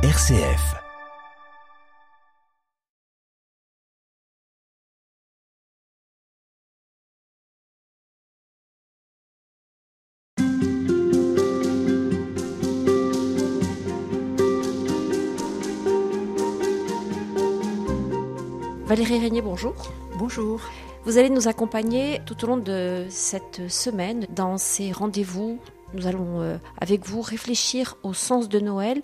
RCF. Valérie Régnier, bonjour. Bonjour. Vous allez nous accompagner tout au long de cette semaine dans ces rendez-vous. Nous allons euh, avec vous réfléchir au sens de Noël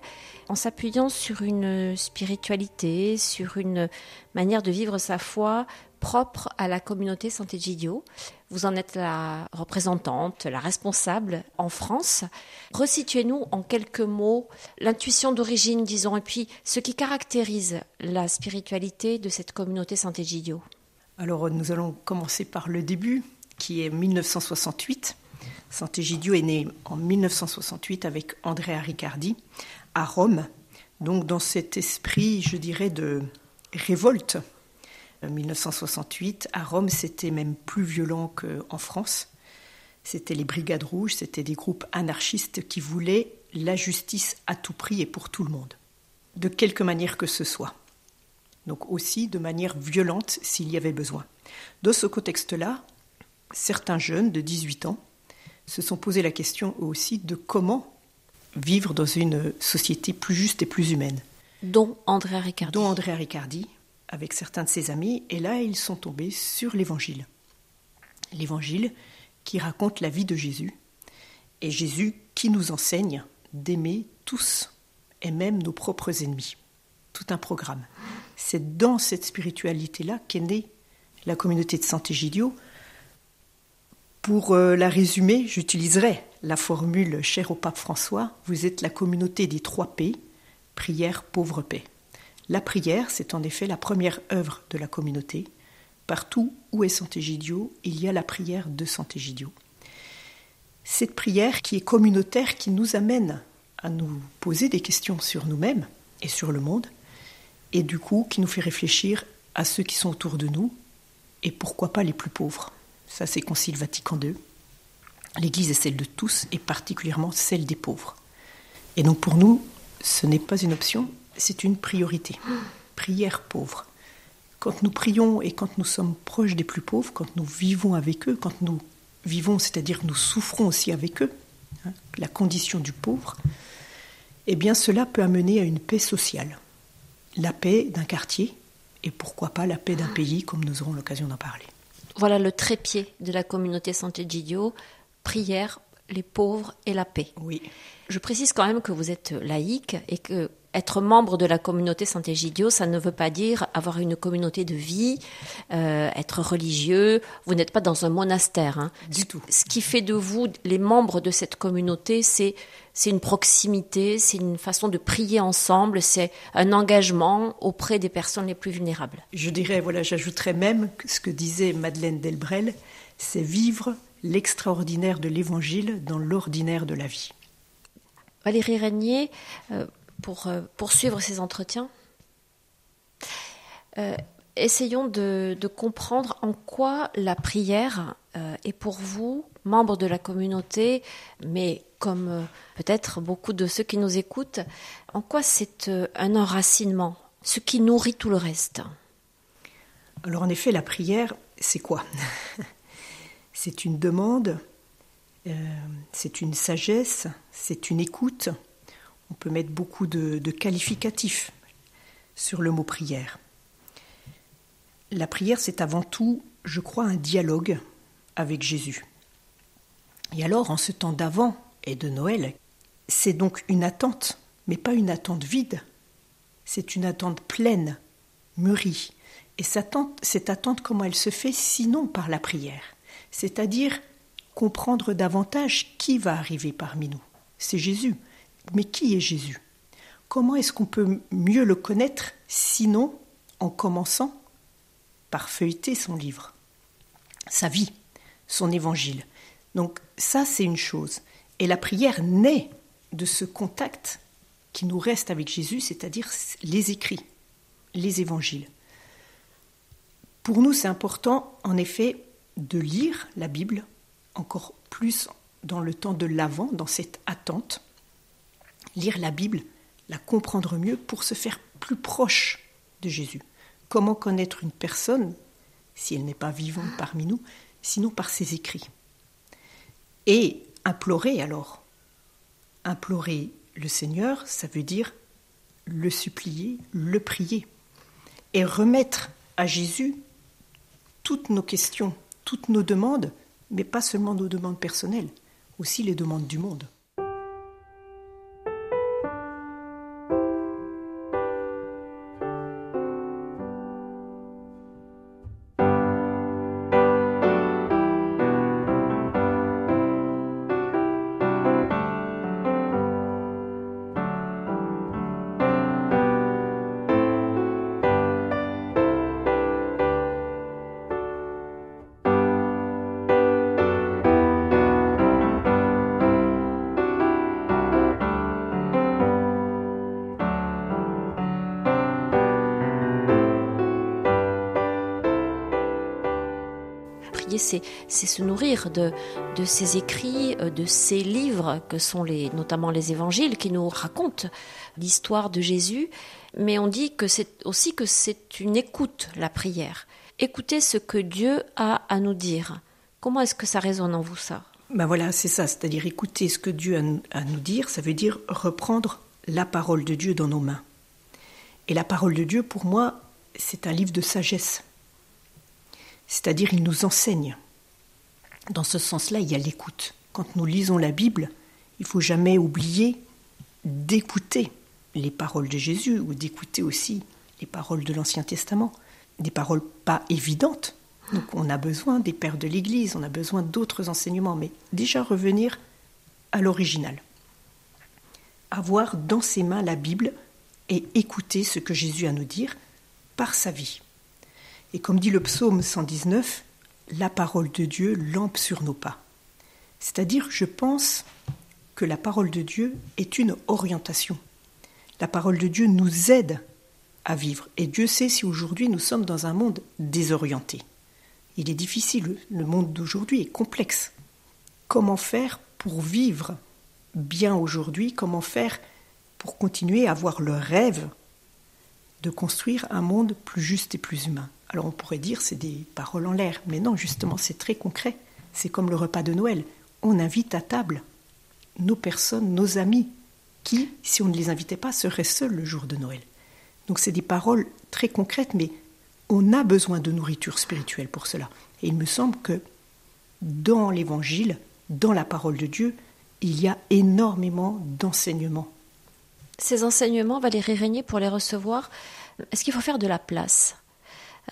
en s'appuyant sur une spiritualité, sur une manière de vivre sa foi propre à la communauté Sant'Egidio. Vous en êtes la représentante, la responsable en France. Resituez-nous en quelques mots l'intuition d'origine, disons, et puis ce qui caractérise la spiritualité de cette communauté Sant'Egidio. Alors nous allons commencer par le début, qui est 1968. Sant'Egidio est né en 1968 avec Andrea Riccardi à Rome, donc dans cet esprit, je dirais, de révolte 1968, à Rome, c'était même plus violent qu'en France. C'était les Brigades Rouges, c'était des groupes anarchistes qui voulaient la justice à tout prix et pour tout le monde, de quelque manière que ce soit. Donc aussi de manière violente s'il y avait besoin. Dans ce contexte-là, certains jeunes de 18 ans se sont posé la question aussi de comment vivre dans une société plus juste et plus humaine. Dont Andrea Riccardi. Dont Andrea Riccardi, avec certains de ses amis, et là ils sont tombés sur l'Évangile. L'Évangile qui raconte la vie de Jésus, et Jésus qui nous enseigne d'aimer tous, et même nos propres ennemis. Tout un programme. C'est dans cette spiritualité-là qu'est née la communauté de Sant'Egidio. Pour euh, la résumer, j'utiliserai la formule chère au pape François, vous êtes la communauté des trois P, prière, pauvre, paix. La prière, c'est en effet la première œuvre de la communauté. Partout où est Sant'Egidio, il y a la prière de Sant'Egidio. Cette prière qui est communautaire, qui nous amène à nous poser des questions sur nous-mêmes et sur le monde, et du coup qui nous fait réfléchir à ceux qui sont autour de nous, et pourquoi pas les plus pauvres. Ça, c'est Concile Vatican II. L'Église est celle de tous, et particulièrement celle des pauvres. Et donc pour nous, ce n'est pas une option, c'est une priorité. Prière pauvre. Quand nous prions et quand nous sommes proches des plus pauvres, quand nous vivons avec eux, quand nous vivons, c'est-à-dire nous souffrons aussi avec eux, hein, la condition du pauvre, eh bien cela peut amener à une paix sociale. La paix d'un quartier et pourquoi pas la paix d'un pays, comme nous aurons l'occasion d'en parler. Voilà le trépied de la communauté Sant'Egidio, prière, les pauvres et la paix. Oui. Je précise quand même que vous êtes laïque et que être membre de la communauté Sant'Egidio, ça ne veut pas dire avoir une communauté de vie, euh, être religieux. Vous n'êtes pas dans un monastère. Hein. Du tout. Ce qui fait de vous les membres de cette communauté, c'est c'est une proximité, c'est une façon de prier ensemble, c'est un engagement auprès des personnes les plus vulnérables. Je dirais, voilà, j'ajouterais même ce que disait Madeleine Delbrel, c'est vivre l'extraordinaire de l'Évangile dans l'ordinaire de la vie. Valérie Régnier, euh, pour euh, poursuivre ces entretiens, euh, essayons de, de, comprendre en quoi la prière est pour vous, membre de la communauté, mais comme euh, peut-être beaucoup de ceux qui nous écoutent, en quoi c'est euh, un enracinement, ce qui nourrit tout le reste? Alors en effet, la prière, c'est quoi? C'est une demande, euh, c'est une sagesse, c'est une écoute. On peut mettre beaucoup de, de qualificatifs sur le mot prière. La prière, c'est avant tout, je crois, un dialogue avec Jésus. Et alors, en ce temps d'avant et de Noël, c'est donc une attente, mais pas une attente vide. C'est une attente pleine, mûrie. Et cette attente, comment elle se fait sinon par la prière? C'est-à-dire comprendre davantage qui va arriver parmi nous. C'est Jésus. Mais qui est Jésus? Comment est-ce qu'on peut mieux le connaître sinon en commençant par feuilleter son livre, sa vie, son évangile? Donc ça, c'est une chose. Et la prière naît de ce contact qui nous reste avec Jésus, c'est-à-dire les écrits, les évangiles. Pour nous, c'est important, en effet, de lire la Bible, encore plus dans le temps de l'avant, dans cette attente, lire la Bible la comprendre mieux pour se faire plus proche de Jésus. Comment connaître une personne si elle n'est pas vivante parmi nous, sinon par ses écrits? Et implorer alors. Implorer le Seigneur, ça veut dire le supplier, le prier, et remettre à Jésus toutes nos questions, toutes nos demandes, mais pas seulement nos demandes personnelles, aussi les demandes du monde. C'est se nourrir de, ces écrits, euh, de ces livres que sont notamment les évangiles qui nous racontent l'histoire de Jésus. Mais on dit que c'est aussi que c'est une écoute, la prière. Écoutez ce que Dieu a à nous dire. Comment est-ce que ça résonne en vous, ça? Ben voilà, c'est ça. C'est-à-dire écouter ce que Dieu a à nous dire, ça veut dire reprendre la parole de Dieu dans nos mains. Et la parole de Dieu, pour moi, c'est un livre de sagesse c'est-à-dire il nous enseigne. Dans ce sens-là, il y a l'écoute. Quand nous lisons la Bible, il faut jamais oublier d'écouter les paroles de Jésus ou d'écouter aussi les paroles de l'Ancien Testament, des paroles pas évidentes. Donc on a besoin des pères de l'Église, on a besoin d'autres enseignements, mais déjà revenir à l'original. Avoir dans ses mains la Bible et écouter ce que Jésus a à nous dire par sa vie. Et comme dit le psaume 119, la parole de Dieu lampe sur nos pas. C'est-à-dire, je pense que la parole de Dieu est une orientation. La parole de Dieu nous aide à vivre. Et Dieu sait si aujourd'hui nous sommes dans un monde désorienté. Il est difficile, le monde d'aujourd'hui est complexe. Comment faire pour vivre bien aujourd'hui? Comment faire pour continuer à avoir le rêve de construire un monde plus juste et plus humain? Alors on pourrait dire c'est des paroles en l'air, mais non, justement, c'est très concret. C'est comme le repas de Noël. On invite à table nos personnes, nos amis, qui, si on ne les invitait pas, seraient seuls le jour de Noël. Donc c'est des paroles très concrètes, mais on a besoin de nourriture spirituelle pour cela. Et il me semble que dans l'Évangile, dans la parole de Dieu, il y a énormément d'enseignements. Ces enseignements, Valérie Régnier, pour les recevoir, est-ce qu'il faut faire de la place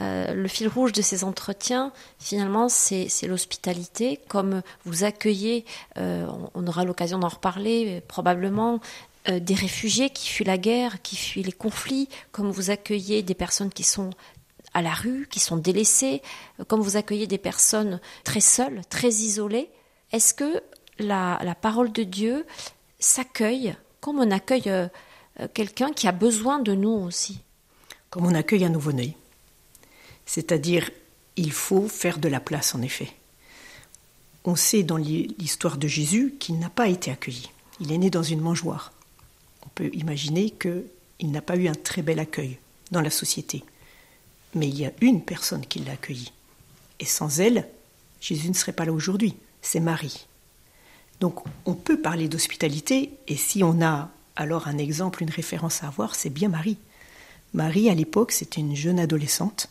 euh, le fil rouge de ces entretiens, finalement, c'est l'hospitalité. Comme vous accueillez, euh, on, aura l'occasion d'en reparler probablement, euh, des réfugiés qui fuient la guerre, qui fuient les conflits, comme vous accueillez des personnes qui sont à la rue, qui sont délaissées, comme vous accueillez des personnes très seules, très isolées. Est-ce que la, la, parole de Dieu s'accueille comme on accueille quelqu'un qui a besoin de nous aussi? Comme on accueille un nouveau-né. C'est-à-dire, il faut faire de la place, en effet. On sait dans l'histoire de Jésus qu'il n'a pas été accueilli. Il est né dans une mangeoire. On peut imaginer qu'il n'a pas eu un très bel accueil dans la société. Mais il y a une personne qui l'a accueilli. Et sans elle, Jésus ne serait pas là aujourd'hui. C'est Marie. Donc on peut parler d'hospitalité, et si on a alors un exemple, une référence à avoir, c'est bien Marie. Marie, à l'époque, c'était une jeune adolescente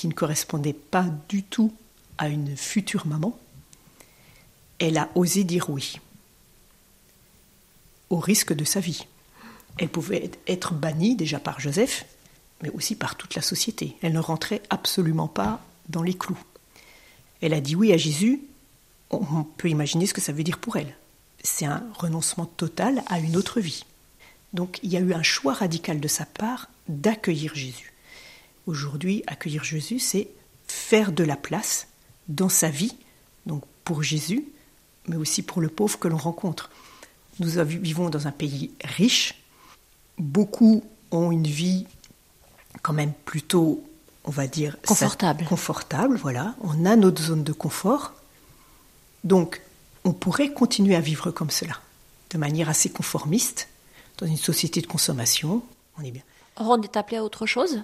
qui ne correspondait pas du tout à une future maman, elle a osé dire oui, au risque de sa vie. Elle pouvait être bannie déjà par Joseph, mais aussi par toute la société. Elle ne rentrait absolument pas dans les clous. Elle a dit oui à Jésus, on peut imaginer ce que ça veut dire pour elle. C'est un renoncement total à une autre vie. Donc il y a eu un choix radical de sa part d'accueillir Jésus. Aujourd'hui, accueillir Jésus, c'est faire de la place dans sa vie, donc pour Jésus, mais aussi pour le pauvre que l'on rencontre. Nous vivons dans un pays riche, beaucoup ont une vie quand même plutôt, on va dire, confortable. Confortable, voilà. On a notre zone de confort. Donc, on pourrait continuer à vivre comme cela, de manière assez conformiste, dans une société de consommation, on est bien. Or, on est appelé à autre chose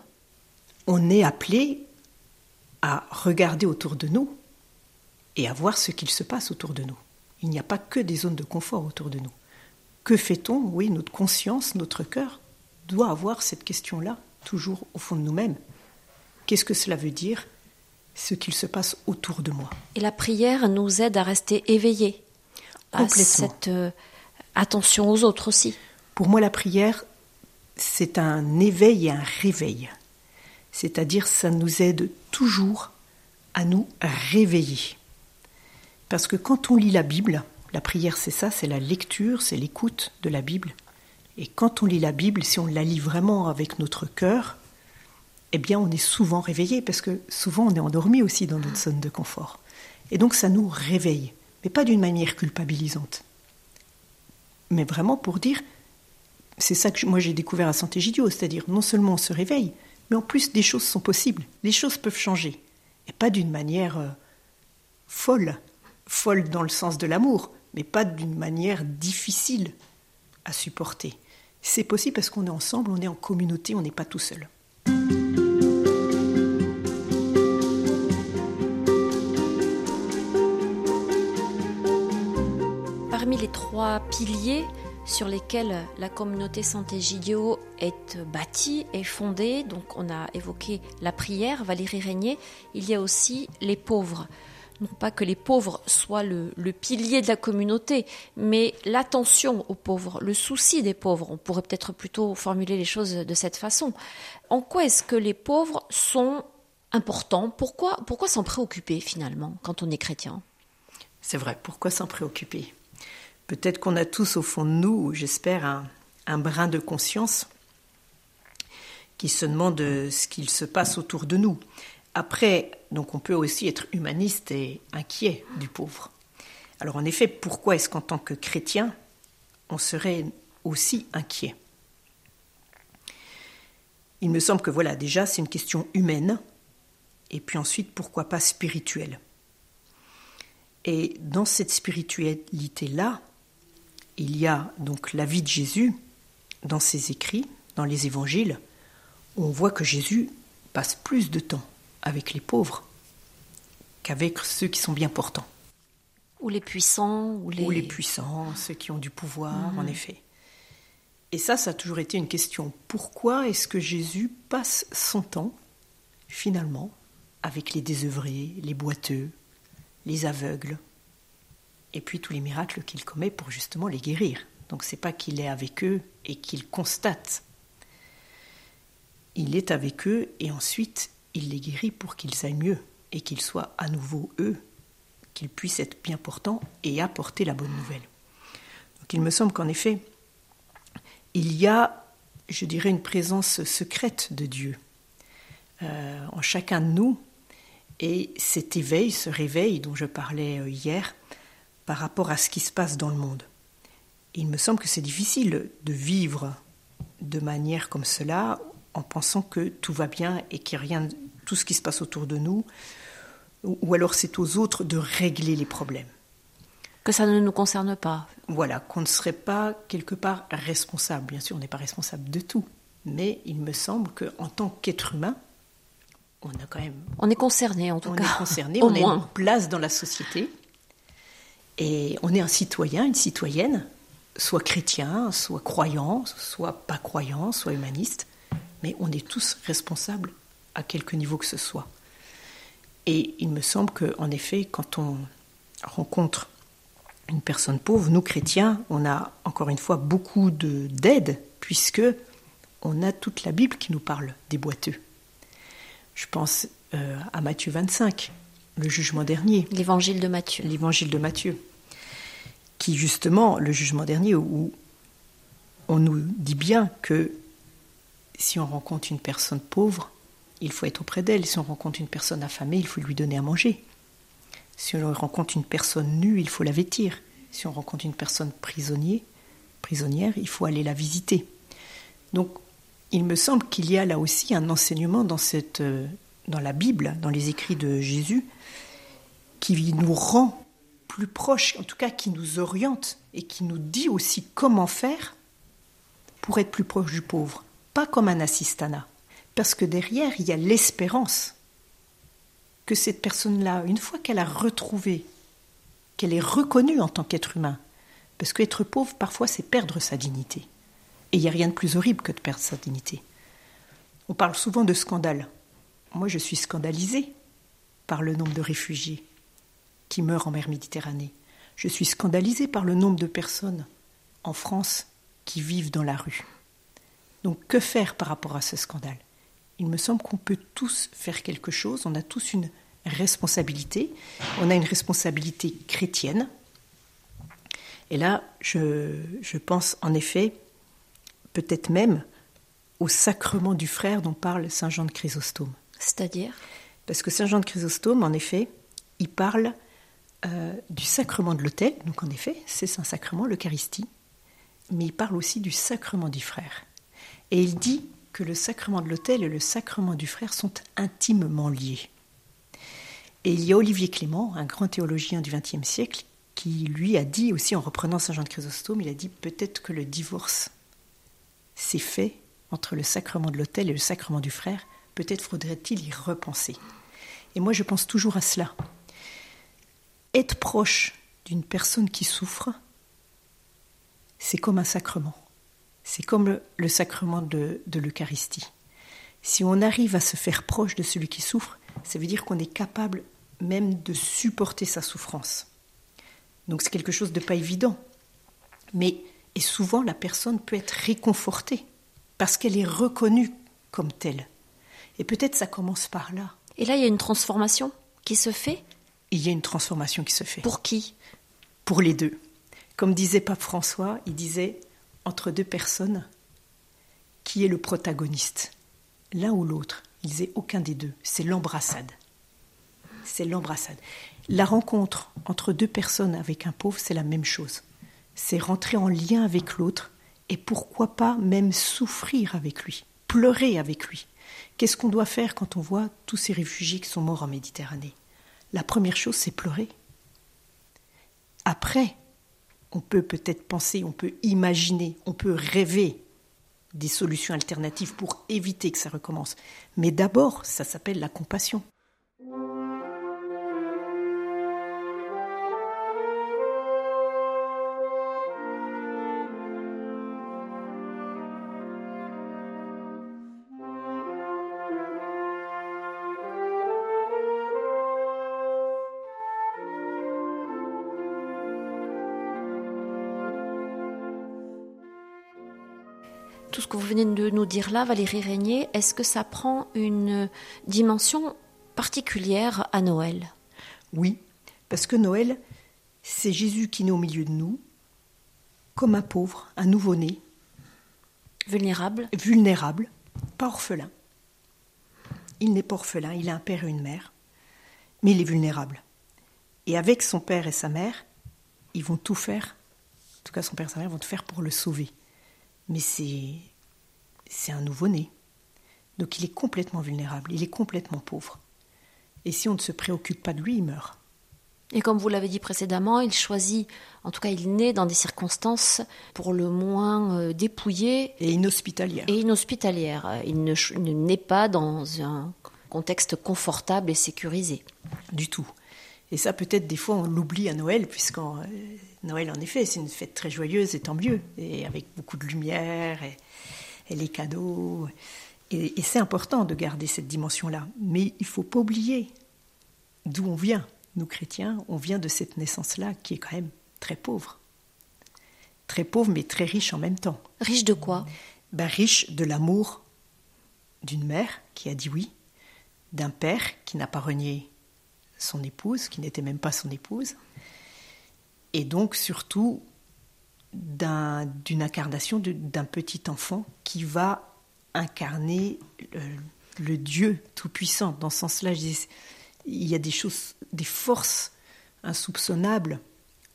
On est appelé à regarder autour de nous et à voir ce qu'il se passe autour de nous. Il n'y a pas que des zones de confort autour de nous. Que fait-on? Oui, notre conscience, notre cœur doit avoir cette question-là toujours au fond de nous-mêmes. Qu'est-ce que cela veut dire ce qu'il se passe autour de moi? Et la prière nous aide à rester éveillés à cette euh, attention aux autres aussi. Pour moi, la prière, c'est un éveil et un réveil. C'est-à-dire, ça nous aide toujours à nous réveiller. Parce que quand on lit la Bible, la prière c'est ça, c'est la lecture, c'est l'écoute de la Bible. Et quand on lit la Bible, si on la lit vraiment avec notre cœur, eh bien on est souvent réveillé, parce que souvent on est endormi aussi dans notre zone de confort. Et donc ça nous réveille, mais pas d'une manière culpabilisante. Mais vraiment pour dire, c'est ça que moi j'ai découvert à Santé-Gidio, c'est-à-dire non seulement on se réveille, mais en plus des choses sont possibles, les choses peuvent changer, et pas d'une manière euh, folle, folle dans le sens de l'amour, mais pas d'une manière difficile à supporter. C'est possible parce qu'on est ensemble, on est en communauté, on n'est pas tout seul. Parmi les trois piliers sur lesquels la communauté Santé Gidio est bâtie et fondée, donc on a évoqué la prière, Valérie Régnier, il y a aussi les pauvres. Non pas que les pauvres soient le, pilier de la communauté, mais l'attention aux pauvres, le souci des pauvres. On pourrait peut-être plutôt formuler les choses de cette façon. En quoi est-ce que les pauvres sont importants? Pourquoi, pourquoi s'en préoccuper finalement quand on est chrétien? C'est vrai, pourquoi s'en préoccuper? Peut-être qu'on a tous au fond de nous, j'espère, un, brin de conscience qui se demande ce qu'il se passe autour de nous. Après, donc on peut aussi être humaniste et inquiet du pauvre. Alors en effet, pourquoi est-ce qu'en tant que chrétien, on serait aussi inquiet? Il me semble que voilà, déjà, c'est une question humaine, et puis ensuite, pourquoi pas spirituelle? Et dans cette spiritualité-là, il y a donc la vie de Jésus dans ses écrits, dans les évangiles, où on voit que Jésus passe plus de temps avec les pauvres qu'avec ceux qui sont bien portants. Ou les puissants. Ou les, les puissants, ceux qui ont du pouvoir, en mhm. effet. Et ça, ça a toujours été une question. Pourquoi est-ce que Jésus passe son temps, finalement, avec les désœuvrés, les boiteux, les aveugles, et puis tous les miracles qu'il commet pour justement les guérir Donc c'est pas qu'il est avec eux et qu'il constate. Il est avec eux et ensuite il les guérit pour qu'ils aillent mieux et qu'ils soient à nouveau eux, qu'ils puissent être bien portants et apporter la bonne nouvelle. Donc il me semble qu'en effet, il y a, je dirais, une présence secrète de Dieu euh, en chacun de nous, et cet éveil, ce réveil dont je parlais euh, hier, par rapport à ce qui se passe dans le monde. il me semble que c'est difficile de vivre de manière comme cela en pensant que tout va bien et a rien tout ce qui se passe autour de nous, ou alors c'est aux autres de régler les problèmes. Que ça ne nous concerne pas. Voilà, qu'on ne serait pas quelque part responsable. Bien sûr, on n'est pas responsable de tout, mais il me semble qu'en tant qu'être humain, on a quand même. On est concerné en tout cas. On est concerné, on a une place dans la société, et on est un citoyen, une citoyenne, soit chrétien, soit croyant, soit pas croyant, soit humaniste, mais on est tous responsables à quelque niveau que ce soit. Et il me semble qu'en effet, quand on rencontre une personne pauvre, nous chrétiens, on a encore une fois beaucoup d'aide, puisque on a toute la Bible qui nous parle des boiteux. Je pense euh, à Matthieu 25, le jugement dernier. L'évangile de Matthieu. L'évangile de Matthieu. Qui justement, le jugement dernier, où on nous dit bien que si on rencontre une personne pauvre, il faut être auprès d'elle. Si on rencontre une personne affamée, il faut lui donner à manger. Si on rencontre une personne nue, il faut la vêtir. Si on rencontre une personne prisonnière, prisonnière, il faut aller la visiter. Donc, il me semble qu'il y a là aussi un enseignement dans, cette, euh, dans la Bible, dans les écrits de Jésus, qui nous rend plus proches, en tout cas qui nous oriente et qui nous dit aussi comment faire pour être plus proche du pauvre, pas comme un assistana, parce que derrière, il y a l'espérance que cette personne-là, une fois qu'elle a retrouvé, qu'elle est reconnue en tant qu'être humain, parce qu'être pauvre, parfois, c'est perdre sa dignité. Et il n'y a rien de plus horrible que de perdre sa dignité. On parle souvent de scandale. Moi, je suis scandalisée par le nombre de réfugiés qui meurent en mer Méditerranée. Je suis scandalisée par le nombre de personnes en France qui vivent dans la rue. Donc que faire par rapport à ce scandale? Il me semble qu'on peut tous faire quelque chose, on a tous une responsabilité, on a une responsabilité chrétienne. Et là, je, je pense en effet, peut-être même, au sacrement du frère dont parle Saint Jean de Chrysostome. C'est-à-dire Parce que Saint Jean de Chrysostome, en effet, il parle euh, du sacrement de l'autel, donc en effet, c'est un sacrement, l'Eucharistie, mais il parle aussi du sacrement du frère. Et il dit que le sacrement de l'autel et le sacrement du frère sont intimement liés. Et il y a Olivier Clément, un grand théologien du XXe siècle, qui lui a dit aussi, en reprenant Saint Jean de Chrysostome, il a dit peut-être que le divorce s'est fait entre le sacrement de l'autel et le sacrement du frère, peut-être faudrait-il y repenser. Et moi je pense toujours à cela. Être proche d'une personne qui souffre, c'est comme un sacrement. C'est comme le, sacrement de, l'Eucharistie. Si on arrive à se faire proche de celui qui souffre, ça veut dire qu'on est capable même de supporter sa souffrance. Donc c'est quelque chose de pas évident. Mais et souvent la personne peut être réconfortée parce qu'elle est reconnue comme telle. Et peut-être ça commence par là. Et là, il y a une transformation qui se fait Il y a une transformation qui se fait. Pour qui Pour les deux. Comme disait Pape François, il disait entre deux personnes, qui est le protagoniste? L'un ou l'autre Il disait aucun des deux. C'est l'embrassade. C'est l'embrassade. La rencontre entre deux personnes avec un pauvre, c'est la même chose. C'est rentrer en lien avec l'autre et pourquoi pas même souffrir avec lui, pleurer avec lui. Qu'est-ce qu'on doit faire quand on voit tous ces réfugiés qui sont morts en Méditerranée? La première chose, c'est pleurer. Après, on peut peut-être penser, on peut imaginer, on peut rêver des solutions alternatives pour éviter que ça recommence. Mais d'abord, ça s'appelle la compassion. Tout ce que vous venez de nous dire là, Valérie Régnier, est-ce que ça prend une dimension particulière à Noël? Oui, parce que Noël, c'est Jésus qui naît au milieu de nous, comme un pauvre, un nouveau-né. Vulnérable Vulnérable, pas orphelin. Il n'est pas orphelin, il a un père et une mère, mais il est vulnérable. Et avec son père et sa mère, ils vont tout faire, en tout cas son père et sa mère vont tout faire pour le sauver mais c'est c'est un nouveau-né. Donc il est complètement vulnérable, il est complètement pauvre. Et si on ne se préoccupe pas de lui, il meurt. Et comme vous l'avez dit précédemment, il choisit, en tout cas il naît dans des circonstances pour le moins euh, dépouillées. Et inhospitalières. Et inhospitalières. Il ne, ne naît pas dans un contexte confortable et sécurisé. Du tout. Et ça, peut-être, des fois, on l'oublie à Noël, puisqu'en euh, Noël, en effet, c'est une fête très joyeuse et tant mieux, et avec beaucoup de lumière et, les cadeaux. Et, c'est important de garder cette dimension-là. Mais il ne faut pas oublier d'où on vient. Nous, chrétiens, on vient de cette naissance-là qui est quand même très pauvre. Très pauvre, mais très riche en même temps. Riche de quoi? Ben, Riche de l'amour d'une mère qui a dit oui, d'un père qui n'a pas renié son épouse, qui n'était même pas son épouse, et donc surtout d'une incarnation d'un petit enfant qui va incarner le, Dieu tout-puissant. Dans ce sens-là, il y a des choses, des forces insoupçonnables,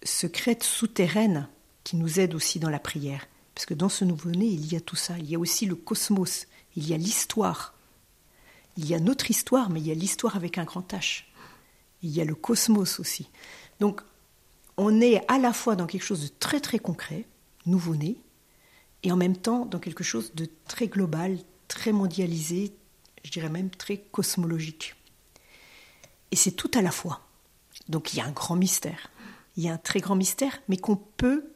secrètes, souterraines, qui nous aident aussi dans la prière. Parce que dans ce nouveau-né, il y a tout ça. Il y a aussi le cosmos, il y a l'histoire. Il y a notre histoire, mais il y a l'histoire avec un grand H il y a le cosmos aussi. Donc, on est à la fois dans quelque chose de très très concret, nouveau-né, et en même temps dans quelque chose de très global, très mondialisé, je dirais même très cosmologique. Et c'est tout à la fois. Donc il y a un grand mystère. Il y a un très grand mystère, mais qu'on peut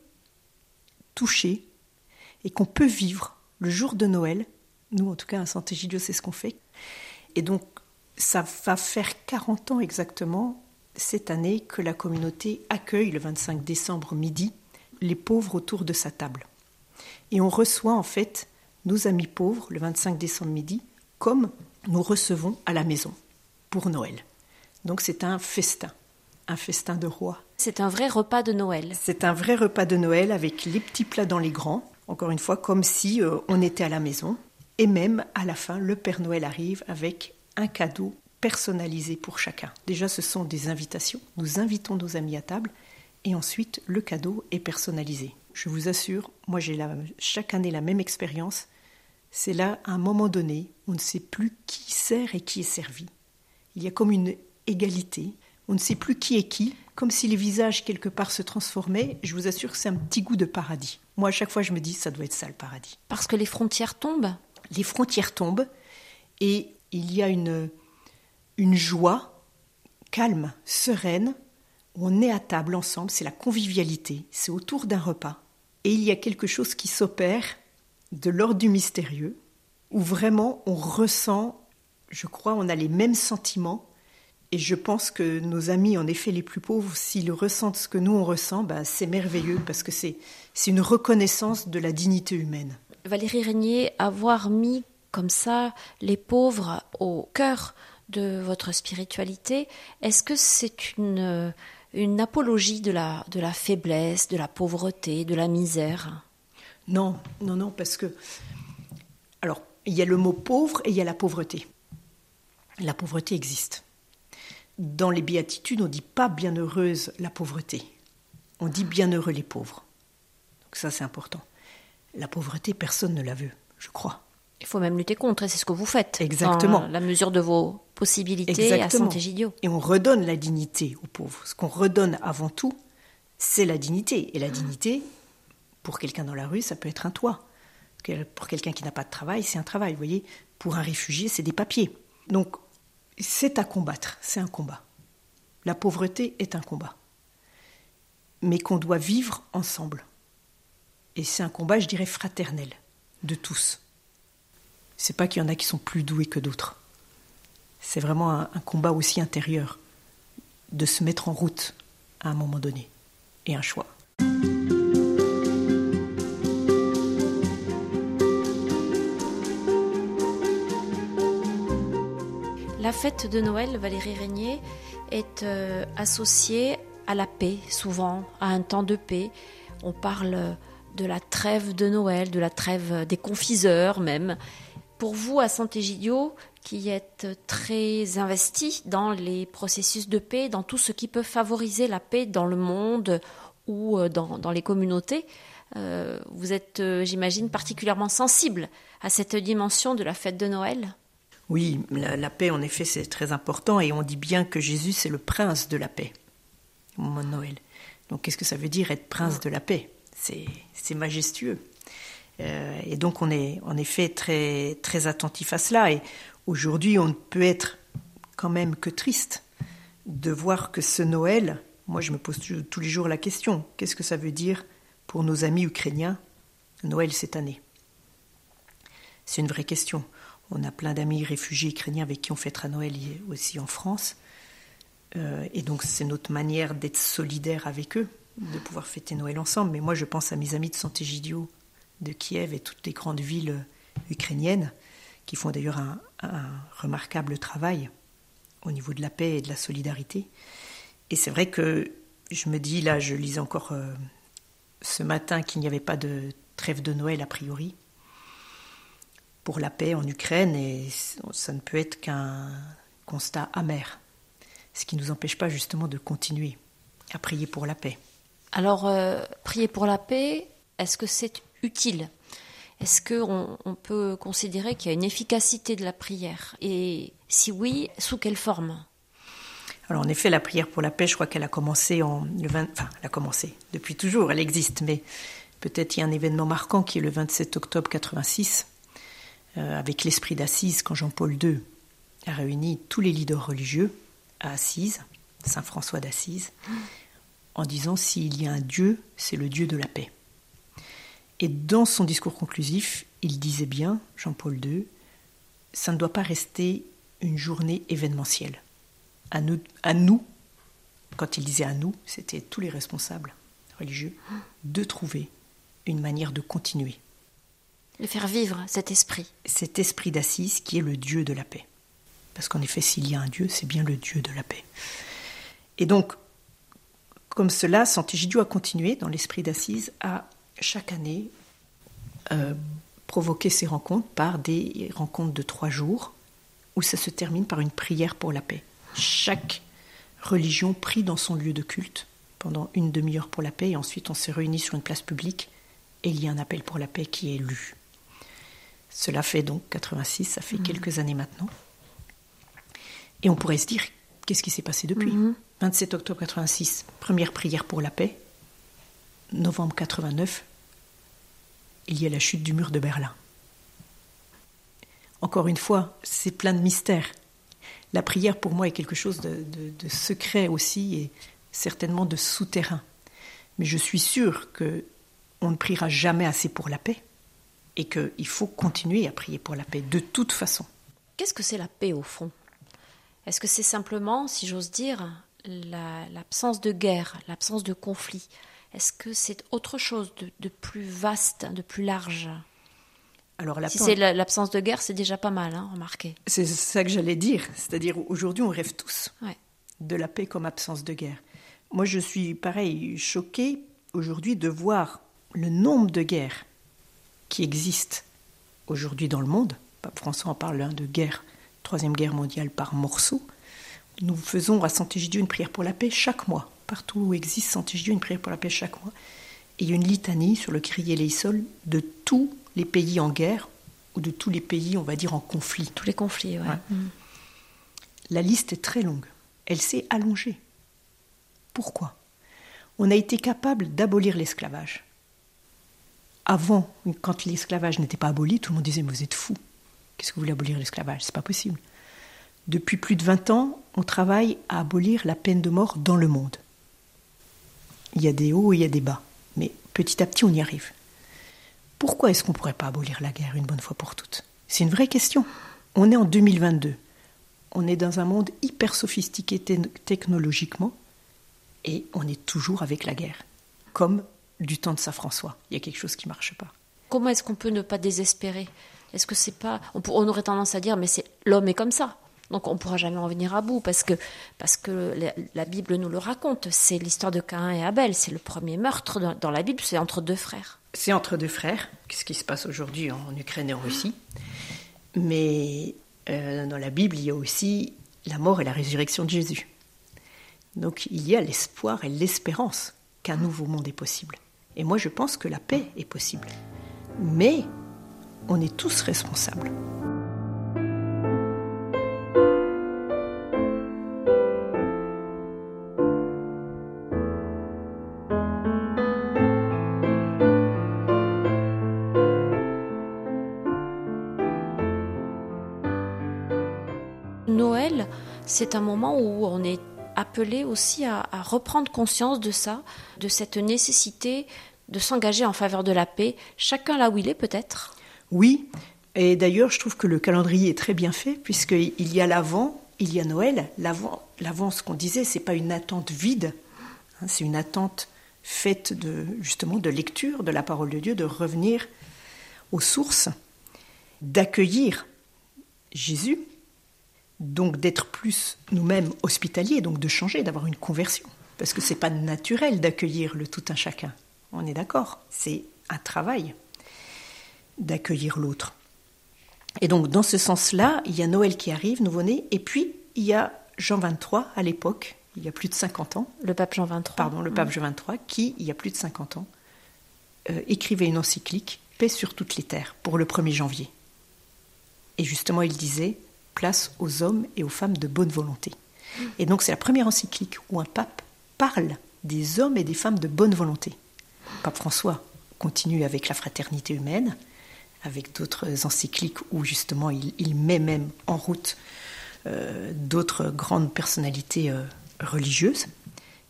toucher et qu'on peut vivre le jour de Noël. Nous, en tout cas, à Sant'Egidio, c'est ce qu'on fait. Et donc, ça va faire 40 ans exactement cette année que la communauté accueille le 25 décembre midi les pauvres autour de sa table. Et on reçoit en fait nos amis pauvres le 25 décembre midi comme nous recevons à la maison pour Noël. Donc c'est un festin, un festin de roi. C'est un vrai repas de Noël. C'est un vrai repas de Noël avec les petits plats dans les grands, encore une fois comme si euh, on était à la maison. Et même à la fin, le Père Noël arrive avec un cadeau personnalisé pour chacun. Déjà, ce sont des invitations. Nous invitons nos amis à table et ensuite, le cadeau est personnalisé. Je vous assure, moi j'ai chaque année la même expérience. C'est là, à un moment donné, on ne sait plus qui sert et qui est servi. Il y a comme une égalité. On ne sait plus qui est qui, comme si les visages quelque part se transformaient. Je vous assure que c'est un petit goût de paradis. Moi, à chaque fois, je me dis, ça doit être ça le paradis. Parce que les frontières tombent Les frontières tombent et il y a une, une joie calme, sereine. On est à table ensemble, c'est la convivialité, c'est autour d'un repas. Et il y a quelque chose qui s'opère de l'ordre du mystérieux, où vraiment on ressent, je crois, on a les mêmes sentiments. Et je pense que nos amis, en effet, les plus pauvres, s'ils ressentent ce que nous on ressent, bah, c'est merveilleux parce que c'est une reconnaissance de la dignité humaine. Valérie Régnier, avoir mis comme ça les pauvres au cœur de votre spiritualité, est-ce que c'est une, une apologie de la, de la faiblesse, de la pauvreté, de la misère? Non, non, non, parce que. Alors, il y a le mot pauvre et il y a la pauvreté. La pauvreté existe. Dans les béatitudes, on ne dit pas bienheureuse la pauvreté. On dit bienheureux les pauvres. Donc ça, c'est important. La pauvreté, personne ne la veut, je crois. Il faut même lutter contre, et c'est ce que vous faites. Exactement. Dans la mesure de vos possibilités à Sant'Egidio. Et on redonne la dignité aux pauvres. Ce qu'on redonne avant tout, c'est la dignité. Et la dignité, pour quelqu'un dans la rue, ça peut être un toit. Pour quelqu'un qui n'a pas de travail, c'est un travail. Vous voyez, pour un réfugié, c'est des papiers. Donc, c'est à combattre. C'est un combat. La pauvreté est un combat. Mais qu'on doit vivre ensemble. Et c'est un combat, je dirais, fraternel, de tous. C'est pas qu'il y en a qui sont plus doués que d'autres. C'est vraiment un, combat aussi intérieur de se mettre en route à un moment donné et un choix. La fête de Noël, Valérie Régnier, est euh, associée à la paix, souvent, à un temps de paix. On parle de la trêve de Noël, de la trêve des confiseurs même. Pour vous, à Sant'Egidio, qui êtes très investi dans les processus de paix, dans tout ce qui peut favoriser la paix dans le monde ou euh, dans, les communautés, euh, vous êtes, euh, j'imagine, particulièrement sensible à cette dimension de la fête de Noël? Oui, la, paix, en effet, c'est très important et on dit bien que Jésus, c'est le prince de la paix au moment de Noël. Donc, qu'est-ce que ça veut dire être prince de la paix? C'est majestueux. Euh, et donc on est en effet très, très attentif à cela. Et aujourd'hui, on ne peut être quand même que triste de voir que ce Noël, moi je me pose tous les jours la question, qu'est-ce que ça veut dire pour nos amis ukrainiens, Noël cette année? C'est une vraie question. On a plein d'amis réfugiés ukrainiens avec qui on fêtera Noël aussi en France. Euh, et donc c'est notre manière d'être solidaire avec eux, de pouvoir fêter Noël ensemble. Mais moi je pense à mes amis de Sant'Egidio de Kiev et toutes les grandes villes ukrainiennes, qui font d'ailleurs un, remarquable travail au niveau de la paix et de la solidarité. Et c'est vrai que je me dis, là, je lisais encore euh, ce matin qu'il n'y avait pas de trêve de Noël a priori pour la paix en Ukraine, et ça ne peut être qu'un constat amer, ce qui ne nous empêche pas justement de continuer à prier pour la paix. Alors, euh, prier pour la paix, est-ce que c'est Est-ce qu'on on peut considérer qu'il y a une efficacité de la prière? Et si oui, sous quelle forme? Alors en effet, la prière pour la paix, je crois qu'elle a commencé en le 20, enfin, elle a commencé depuis toujours, elle existe, mais Peut-être il y a un événement marquant qui est le 27 octobre 86, euh, avec l'esprit d'Assise, quand Jean-Paul II a réuni tous les leaders religieux à Assise, Saint François d'Assise, en disant s'il y a un Dieu, c'est le Dieu de la paix. Et dans son discours conclusif, il disait bien, Jean-Paul II, ça ne doit pas rester une journée événementielle. À nous, à nous, quand il disait à nous, c'était tous les responsables religieux, de trouver une manière de continuer. De faire vivre cet esprit. Cet esprit d'assise qui est le Dieu de la paix. Parce qu'en effet, s'il y a un Dieu, c'est bien le Dieu de la paix. Et donc, comme cela, Sant'Egidio a continué dans l'esprit d'assise à chaque année euh, provoquer ces rencontres par des rencontres de trois jours où ça se termine par une prière pour la paix. Chaque religion prie dans son lieu de culte pendant une demi-heure pour la paix et ensuite on se réunit sur une place publique et il y a un appel pour la paix qui est lu. Cela fait donc 86, ça fait mmh. quelques années maintenant. Et on pourrait se dire, qu'est-ce qui s'est passé depuis 27 mmh. octobre 86, première prière pour la paix. Novembre 89, il y a la chute du mur de Berlin. Encore une fois, c'est plein de mystères. La prière pour moi est quelque chose de, secret aussi et certainement de souterrain. Mais je suis sûre que on ne priera jamais assez pour la paix et qu'il faut continuer à prier pour la paix de toute façon. Qu'est-ce que c'est la paix au fond? Est-ce que c'est simplement, si j'ose dire, l'absence de guerre, l'absence de conflit? Est-ce que c'est autre chose de, plus vaste, de plus large? Alors, si c'est l'absence de guerre, c'est déjà pas mal, hein, remarquez. C'est ça que j'allais dire. C'est-à-dire, aujourd'hui, on rêve tous de la paix comme absence de guerre. Moi, je suis, pareil, choquée aujourd'hui de voir le nombre de guerres qui existent aujourd'hui dans le monde. Pape François en parle hein, de guerre, troisième guerre mondiale par morceaux. Nous faisons à Saint-Égidio une prière pour la paix chaque mois partout où existe Saint-Égidio, une prière pour la paix chaque mois. Et il y a une litanie sur le crier les sols de tous les pays en guerre ou de tous les pays, on va dire, en conflit. Tous les conflits, oui. Mm. La liste est très longue. Elle s'est allongée. Pourquoi? On a été capable d'abolir l'esclavage. Avant, quand l'esclavage n'était pas aboli, tout le monde disait Mais vous êtes fous. Qu'est-ce que vous voulez abolir l'esclavage? C'est pas possible. Depuis plus de 20 ans, on travaille à abolir la peine de mort dans le monde. Il y a des hauts et il y a des bas. Mais petit à petit, on y arrive. Pourquoi est-ce qu'on ne pourrait pas abolir la guerre une bonne fois pour toutes? C'est une vraie question. On est en 2022. On est dans un monde hyper sophistiqué technologiquement et on est toujours avec la guerre. Comme du temps de Saint François. Il y a quelque chose qui ne marche pas. Comment est-ce qu'on peut ne pas désespérer? Est-ce que c'est pas. On, aurait tendance à dire, mais c'est l'homme est comme ça. Donc on ne pourra jamais en venir à bout parce que, parce que la, Bible nous le raconte. C'est l'histoire de Caïn et Abel. C'est le premier meurtre dans, la Bible, c'est entre deux frères. C'est entre deux frères, ce qui se passe aujourd'hui en Ukraine et en Russie? Mais euh, dans la Bible, il y a aussi la mort et la résurrection de Jésus. Donc il y a l'espoir et l'espérance qu'un nouveau monde est possible. Et moi je pense que la paix est possible. Mais on est tous responsables. C'est un moment où on est appelé aussi à, reprendre conscience de ça, de cette nécessité de s'engager en faveur de la paix, chacun là où il est peut-être. Oui, et d'ailleurs je trouve que le calendrier est très bien fait, puisqu'il y a l'avant, il y a Noël. L'avant, ce qu'on disait, c'est pas une attente vide, hein, c'est une attente faite de, justement de lecture de la parole de Dieu, de revenir aux sources, d'accueillir Jésus donc d'être plus nous-mêmes hospitaliers, donc de changer, d'avoir une conversion. Parce que c'est pas naturel d'accueillir le tout un chacun. On est d'accord, c'est un travail d'accueillir l'autre. Et donc dans ce sens-là, il y a Noël qui arrive, nouveau-né, et puis il y a Jean 23 à l'époque, il y a plus de 50 ans. Le pape Jean 23. Pardon, le pape Jean 23, qui, il y a plus de 50 ans, euh, écrivait une encyclique, Paix sur toutes les terres, pour le 1er janvier. Et justement, il disait, place aux hommes et aux femmes de bonne volonté. Et donc c'est la première encyclique où un pape parle des hommes et des femmes de bonne volonté. Pape François continue avec la fraternité humaine, avec d'autres encycliques où justement il, met même en route euh, d'autres grandes personnalités euh, religieuses.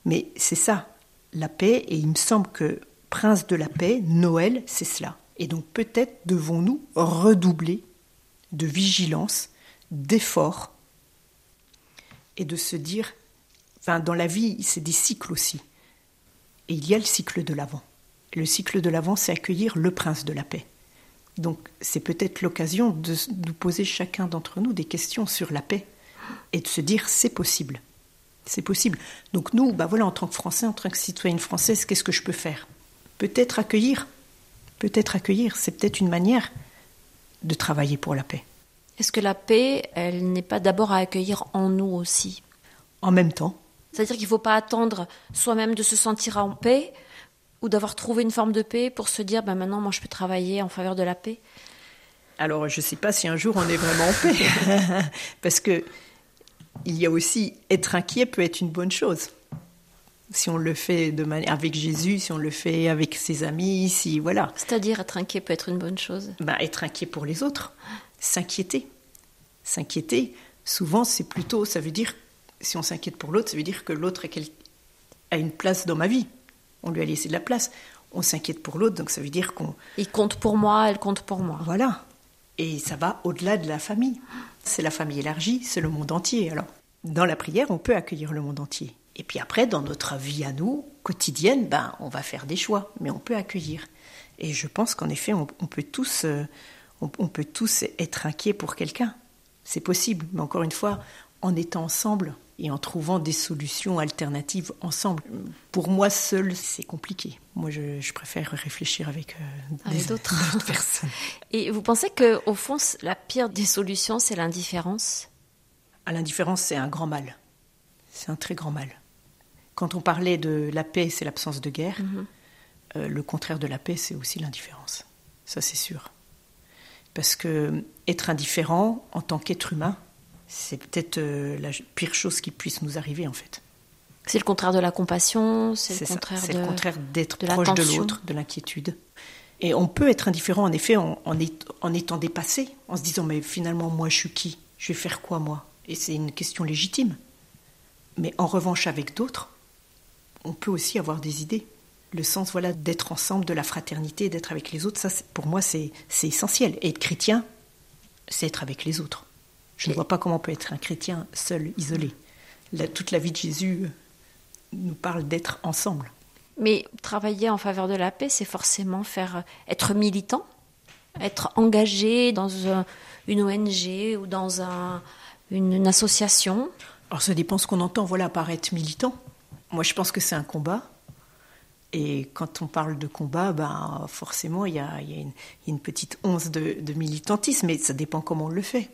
Mais c'est ça, la paix, et il me semble que Prince de la paix, Noël, c'est cela. Et donc peut-être devons-nous redoubler de vigilance, d'effort, et de se dire, enfin dans la vie, c'est des cycles aussi. Et il y a le cycle de l'Avent. Le cycle de l'Avent, c'est accueillir le Prince de la paix. Donc c'est peut-être l'occasion de nous poser chacun d'entre nous des questions sur la paix et de se dire c'est possible. C'est possible. Donc nous, bah voilà, en tant que Français, en tant que citoyenne française, qu'est-ce que je peux faire? Peut-être accueillir. Peut-être accueillir. C'est peut-être une manière de travailler pour la paix. Est-ce que la paix, elle n'est pas d'abord à accueillir en nous aussi En même temps. C'est-à-dire qu'il ne faut pas attendre soi-même de se sentir en paix ou d'avoir trouvé une forme de paix pour se dire ben maintenant moi je peux travailler en faveur de la paix Alors je ne sais pas si un jour on est vraiment en paix parce que il y a aussi être inquiet peut être une bonne chose. Si on le fait de manière avec Jésus, si on le fait avec ses amis, si voilà. C'est-à-dire être inquiet peut être une bonne chose. Ben, être inquiet pour les autres, s'inquiéter, s'inquiéter. Souvent c'est plutôt, ça veut dire si on s'inquiète pour l'autre, ça veut dire que l'autre a une place dans ma vie on lui a laissé de la place. On s'inquiète pour l'autre, donc ça veut dire qu'on... Il compte pour moi, elle compte pour moi. Voilà. Et ça va au-delà de la famille. C'est la famille élargie, c'est le monde entier. Alors, dans la prière, on peut accueillir le monde entier. Et puis après, dans notre vie à nous, quotidienne, ben, on va faire des choix, mais on peut accueillir. Et je pense qu'en effet, on, peut tous, euh, on, peut tous être inquiets pour quelqu'un. C'est possible, mais encore une fois, en étant ensemble, et en trouvant des solutions alternatives ensemble. Pour moi seul, c'est compliqué. Moi, je, préfère réfléchir avec, euh, d'autres personnes. Et vous pensez que, au fond, la pire des solutions, c'est l'indifférence? Ah, L'indifférence, c'est un grand mal. C'est un très grand mal. Quand on parlait de la paix, c'est l'absence de guerre. Mhm. Euh, le contraire de la paix, c'est aussi l'indifférence. Ça, c'est sûr. Parce que être indifférent en tant qu'être humain, c'est peut-être euh, la pire chose qui puisse nous arriver en fait. C'est le contraire de la compassion, c'est le contraire C'est le contraire d'être proche de l'autre, de l'inquiétude. Et on peut être indifférent en effet en, en, étant dépassé, en se disant mais finalement moi je suis qui? Je vais faire quoi moi? Et c'est une question légitime. Mais en revanche avec d'autres, on peut aussi avoir des idées. Le sens voilà d'être ensemble, de la fraternité, d'être avec les autres, ça pour moi c'est essentiel. Et être chrétien, c'est être avec les autres. Je ne vois pas comment on peut être un chrétien seul, isolé. toute la vie de Jésus euh, nous parle d'être ensemble. Mais travailler en faveur de la paix, c'est forcément faire être militant, être engagé dans une ONG ou dans une, association. Alors ça dépend ce qu'on entend voilà, par être militant. Moi je pense que c'est un combat. Et quand on parle de combat, ben, forcément il y a, une, petite once de, militantisme, mais ça dépend comment on le fait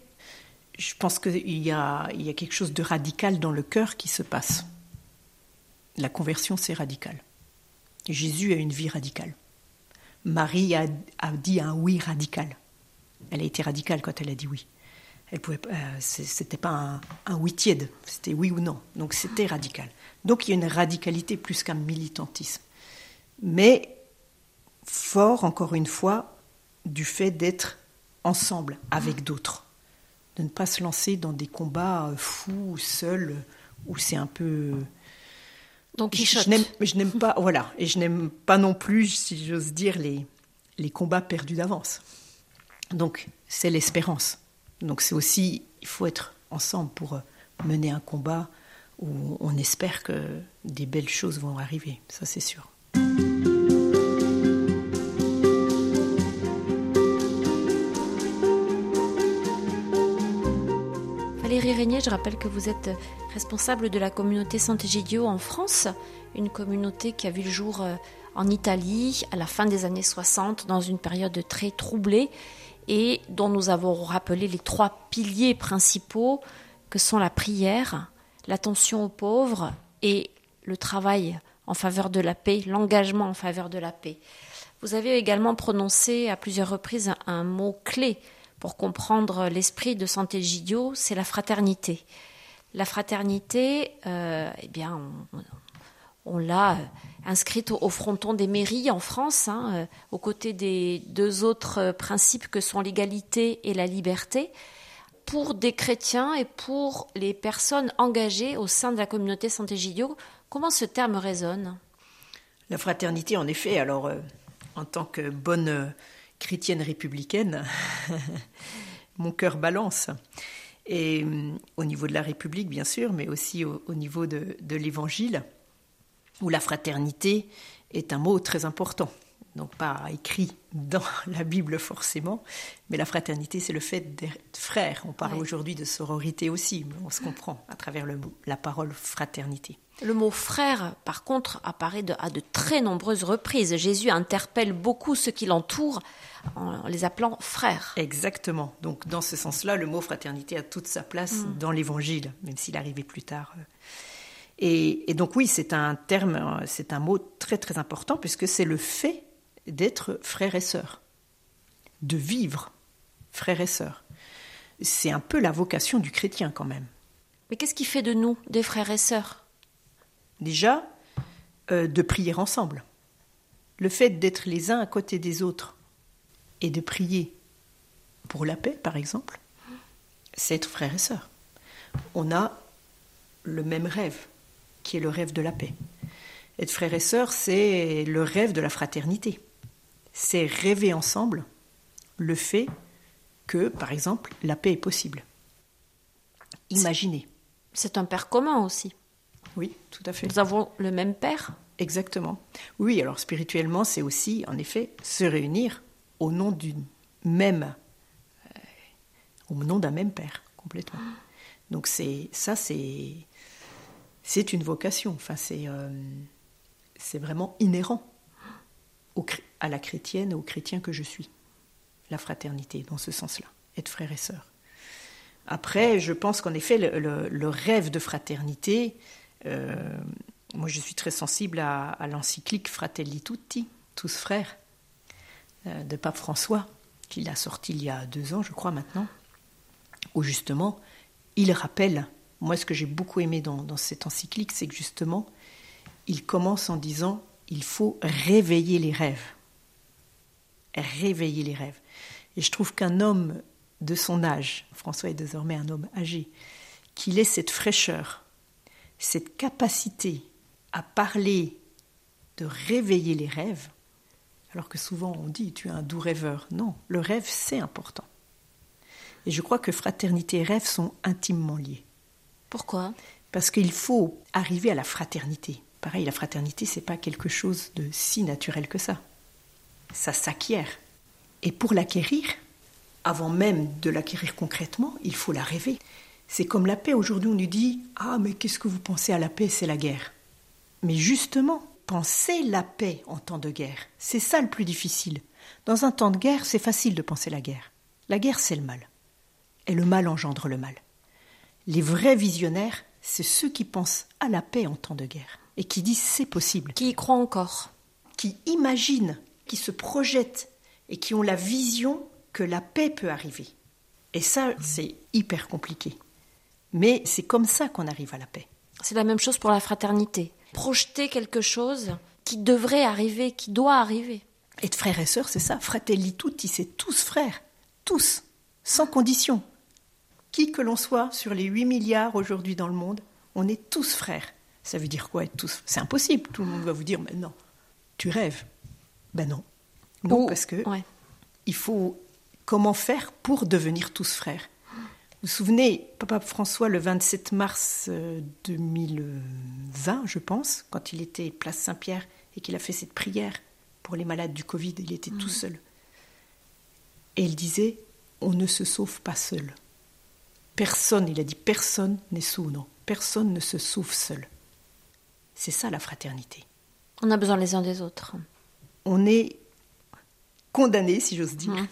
je pense qu'il y a, y a quelque chose de radical dans le cœur qui se passe. La conversion, c'est radical. Jésus a une vie radicale. Marie a, dit un oui radical. Elle a été radicale quand elle a dit oui. Elle pouvait, euh, c'était pas un, oui tiède, c'était oui ou non. Donc c'était radical. Donc il y a une radicalité plus qu'un militantisme. Mais fort, encore une fois, du fait d'être ensemble avec d'autres de ne pas se lancer dans des combats euh, fous, seuls, où c'est un peu. Donc, je, je n'aime pas, voilà, et je n'aime pas non plus, si j'ose dire, les, les combats perdus d'avance. Donc, c'est l'espérance. Donc, c'est aussi, il faut être ensemble pour euh, mener un combat où on espère que des belles choses vont arriver. Ça, c'est sûr. Je rappelle que vous êtes responsable de la communauté Sant'Egidio en France, une communauté qui a vu le jour en Italie à la fin des années 60 dans une période très troublée et dont nous avons rappelé les trois piliers principaux que sont la prière, l'attention aux pauvres et le travail en faveur de la paix, l'engagement en faveur de la paix. Vous avez également prononcé à plusieurs reprises un mot clé pour comprendre l'esprit de Sant'Egidio, c'est la fraternité. La fraternité, euh, eh bien, on l'a inscrite au fronton des mairies en France, hein, aux côtés des deux autres principes que sont l'égalité et la liberté, pour des chrétiens et pour les personnes engagées au sein de la communauté Sant'Egidio. Comment ce terme résonne? La fraternité, en effet, alors en tant que bonne chrétienne républicaine, mon cœur balance. Et euh, au niveau de la République, bien sûr, mais aussi au, niveau de, l'Évangile, où la fraternité est un mot très important. Donc pas écrit dans la Bible forcément, mais la fraternité, c'est le fait d'être frère. On parle aujourd'hui de sororité aussi, mais on se comprend à travers le, la parole fraternité. Le mot frère, par contre, apparaît à de très nombreuses reprises. Jésus interpelle beaucoup ceux qui l'entourent en les appelant frères. Exactement. Donc, dans ce sens-là, le mot fraternité a toute sa place mm. dans l'Évangile, même s'il arrivait plus tard. Et, donc, oui, c'est un terme, c'est un mot très très important puisque c'est le fait d'être frère et sœur, de vivre frère et sœur. C'est un peu la vocation du chrétien quand même. Mais qu'est-ce qui fait de nous des frères et sœurs? Déjà, euh, de prier ensemble. Le fait d'être les uns à côté des autres et de prier pour la paix, par exemple, c'est être frère et sœur. On a le même rêve, qui est le rêve de la paix. Être frère et sœur, c'est le rêve de la fraternité. C'est rêver ensemble le fait que, par exemple, la paix est possible. Imaginez. C'est un père commun aussi. Oui, tout à fait. Nous avons le même Père Exactement. Oui, alors spirituellement, c'est aussi, en effet, se réunir au nom d'une même, euh, au nom d'un même Père, complètement. Donc c'est ça, c'est c'est une vocation. Enfin, c'est euh, vraiment inhérent à la chrétienne, aux chrétiens que je suis. La fraternité, dans ce sens-là, être frère et sœur. Après, je pense qu'en effet, le, rêve de fraternité, euh, moi, je suis très sensible à, l'encyclique Fratelli Tutti, tous frères, de Pape François, qu'il a sorti il y a deux ans, je crois maintenant, où justement, il rappelle, moi, ce que j'ai beaucoup aimé dans, dans cette encyclique, c'est que justement, il commence en disant il faut réveiller les rêves. Réveiller les rêves. Et je trouve qu'un homme de son âge, François est désormais un homme âgé, qu'il ait cette fraîcheur, cette capacité à parler, de réveiller les rêves, alors que souvent on dit tu es un doux rêveur. Non, le rêve c'est important. Et je crois que fraternité et rêve sont intimement liés. Pourquoi? Parce qu'il faut arriver à la fraternité. Pareil, la fraternité, c'est pas quelque chose de si naturel que ça. Ça s'acquiert. Et pour l'acquérir, avant même de l'acquérir concrètement, il faut la rêver. C'est comme la paix. Aujourd'hui, on nous dit Ah, mais qu'est-ce que vous pensez à la paix? C'est la guerre. Mais justement, penser la paix en temps de guerre, c'est ça le plus difficile. Dans un temps de guerre, c'est facile de penser la guerre. La guerre, c'est le mal. Et le mal engendre le mal. Les vrais visionnaires, c'est ceux qui pensent à la paix en temps de guerre et qui disent c'est possible. Qui y croient encore. Qui imaginent, qui se projettent et qui ont la vision que la paix peut arriver. Et ça, c'est hyper compliqué. Mais c'est comme ça qu'on arrive à la paix. C'est la même chose pour la fraternité. Projeter quelque chose qui devrait arriver, qui doit arriver. Être frère et sœur, c'est ça. Fratelli tutti, c'est tous frères. Tous. Sans condition. Qui que l'on soit sur les 8 milliards aujourd'hui dans le monde, on est tous frères. Ça veut dire quoi être tous C'est impossible. Tout le monde va vous dire, mais non, tu rêves? Ben non. Non, parce que il faut comment faire pour devenir tous frères vous vous souvenez, Papa François, le 27 mars 2020, euh, je pense, quand il était place Saint-Pierre et qu'il a fait cette prière pour les malades du Covid, il était tout seul. Et il disait On ne se sauve pas seul. Personne, il a dit Personne n'est non. Personne ne se sauve seul. C'est ça la fraternité. On a besoin les uns des autres. On est condamné, si j'ose dire,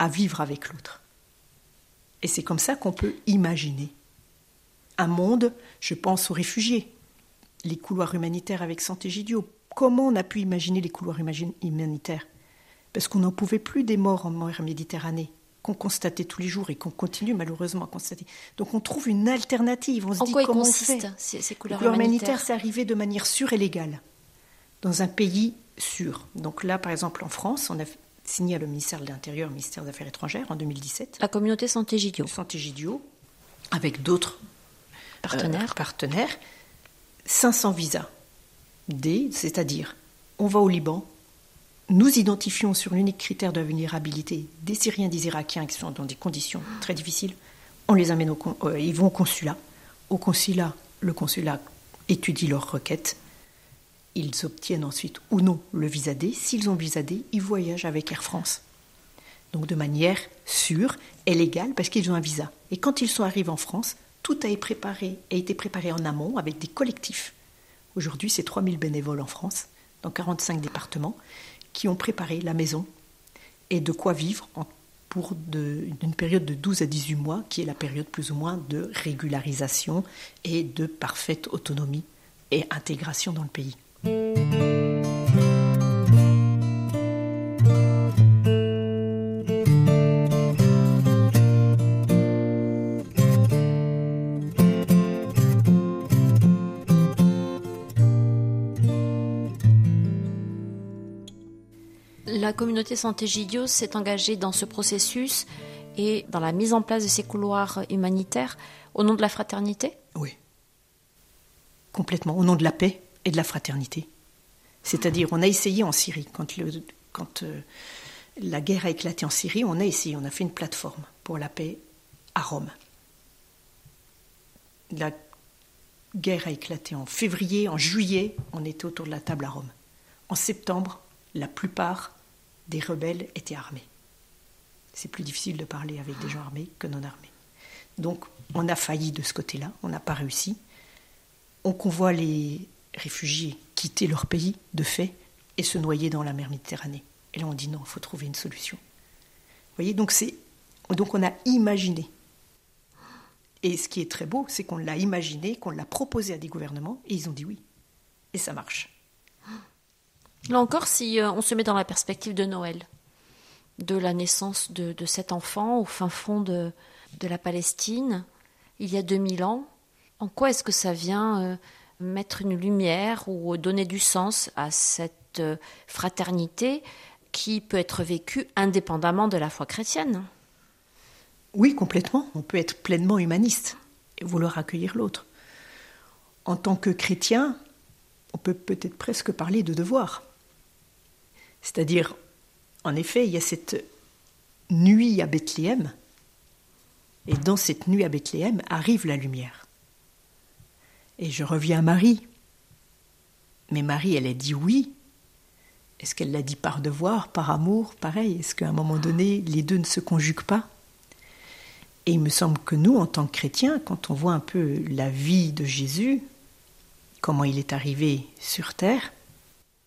à vivre avec l'autre. Et c'est comme ça qu'on peut imaginer un monde, je pense aux réfugiés, les couloirs humanitaires avec Sant'Egidio. Comment on a pu imaginer les couloirs humanitaires Parce qu'on n'en pouvait plus des morts en mer Méditerranée. qu'on constatait tous les jours et qu'on continue malheureusement à constater. Donc on trouve une alternative. On se en dit quoi comment consistent ces, ces couleurs, humanitaires, humanitaires C'est arrivé de manière sûre et légale dans un pays sûr. Donc là, par exemple, en France, on a signé à le ministère de l'Intérieur, ministère des Affaires étrangères en 2017. La communauté Santé-Gidio. Santé-Gidio, avec d'autres partenaires. Euh, partenaires, 500 visas D, c'est-à-dire on va au Liban, nous identifions sur l'unique critère de vulnérabilité des Syriens, des Irakiens qui sont dans des conditions très difficiles, on les amène au, euh, ils vont au consulat. Au consulat, le consulat étudie leurs requêtes. Ils obtiennent ensuite ou non le visa D. S'ils ont visa D, ils voyagent avec Air France. Donc de manière sûre et légale parce qu'ils ont un visa. Et quand ils sont arrivés en France, tout a été préparé, a été préparé en amont avec des collectifs. Aujourd'hui, c'est 3000 bénévoles en France, dans 45 départements, qui ont préparé la maison et de quoi vivre pour une période de 12 à 18 mois, qui est la période plus ou moins de régularisation et de parfaite autonomie et intégration dans le pays. La communauté Santé Gidio s'est engagée dans ce processus et dans la mise en place de ces couloirs humanitaires au nom de la fraternité? Oui. Complètement, au nom de la paix et de la fraternité. C'est-à-dire, on a essayé en Syrie, quand, euh, la guerre a éclaté en Syrie, on a essayé, on a fait une plateforme pour la paix à Rome. La guerre a éclaté en février, en juillet, on était autour de la table à Rome. En septembre, la plupart des rebelles étaient armés. C'est plus difficile de parler avec des gens armés que non armés. Donc, on a failli de ce côté-là, on n'a pas réussi. On convoit les réfugiés quitter leur pays, de fait, et se noyer dans la mer Méditerranée. Et là, on dit non, il faut trouver une solution. Vous voyez, donc, donc on a imaginé. Et ce qui est très beau, c'est qu'on l'a imaginé, qu'on l'a proposé à des gouvernements, et ils ont dit oui. Et ça marche. Là encore, si euh, on se met dans la perspective de Noël, de la naissance de, cet enfant au fin fond de, de, la Palestine, il y a 2000 ans, en quoi est-ce que ça vient euh, mettre une lumière ou donner du sens à cette euh, fraternité qui peut être vécue indépendamment de la foi chrétienne Oui, complètement. On peut être pleinement humaniste et vouloir accueillir l'autre. En tant que chrétien, on peut peut-être presque parler de devoir. C'est-à-dire, en effet, il y a cette nuit à Bethléem, et dans cette nuit à Bethléem arrive la lumière. Et je reviens à Marie. Mais Marie, elle a dit oui. Est-ce qu'elle l'a dit par devoir, par amour Pareil, est-ce qu'à un moment donné, les deux ne se conjuguent pas? Et il me semble que nous, en tant que chrétiens, quand on voit un peu la vie de Jésus, comment il est arrivé sur terre,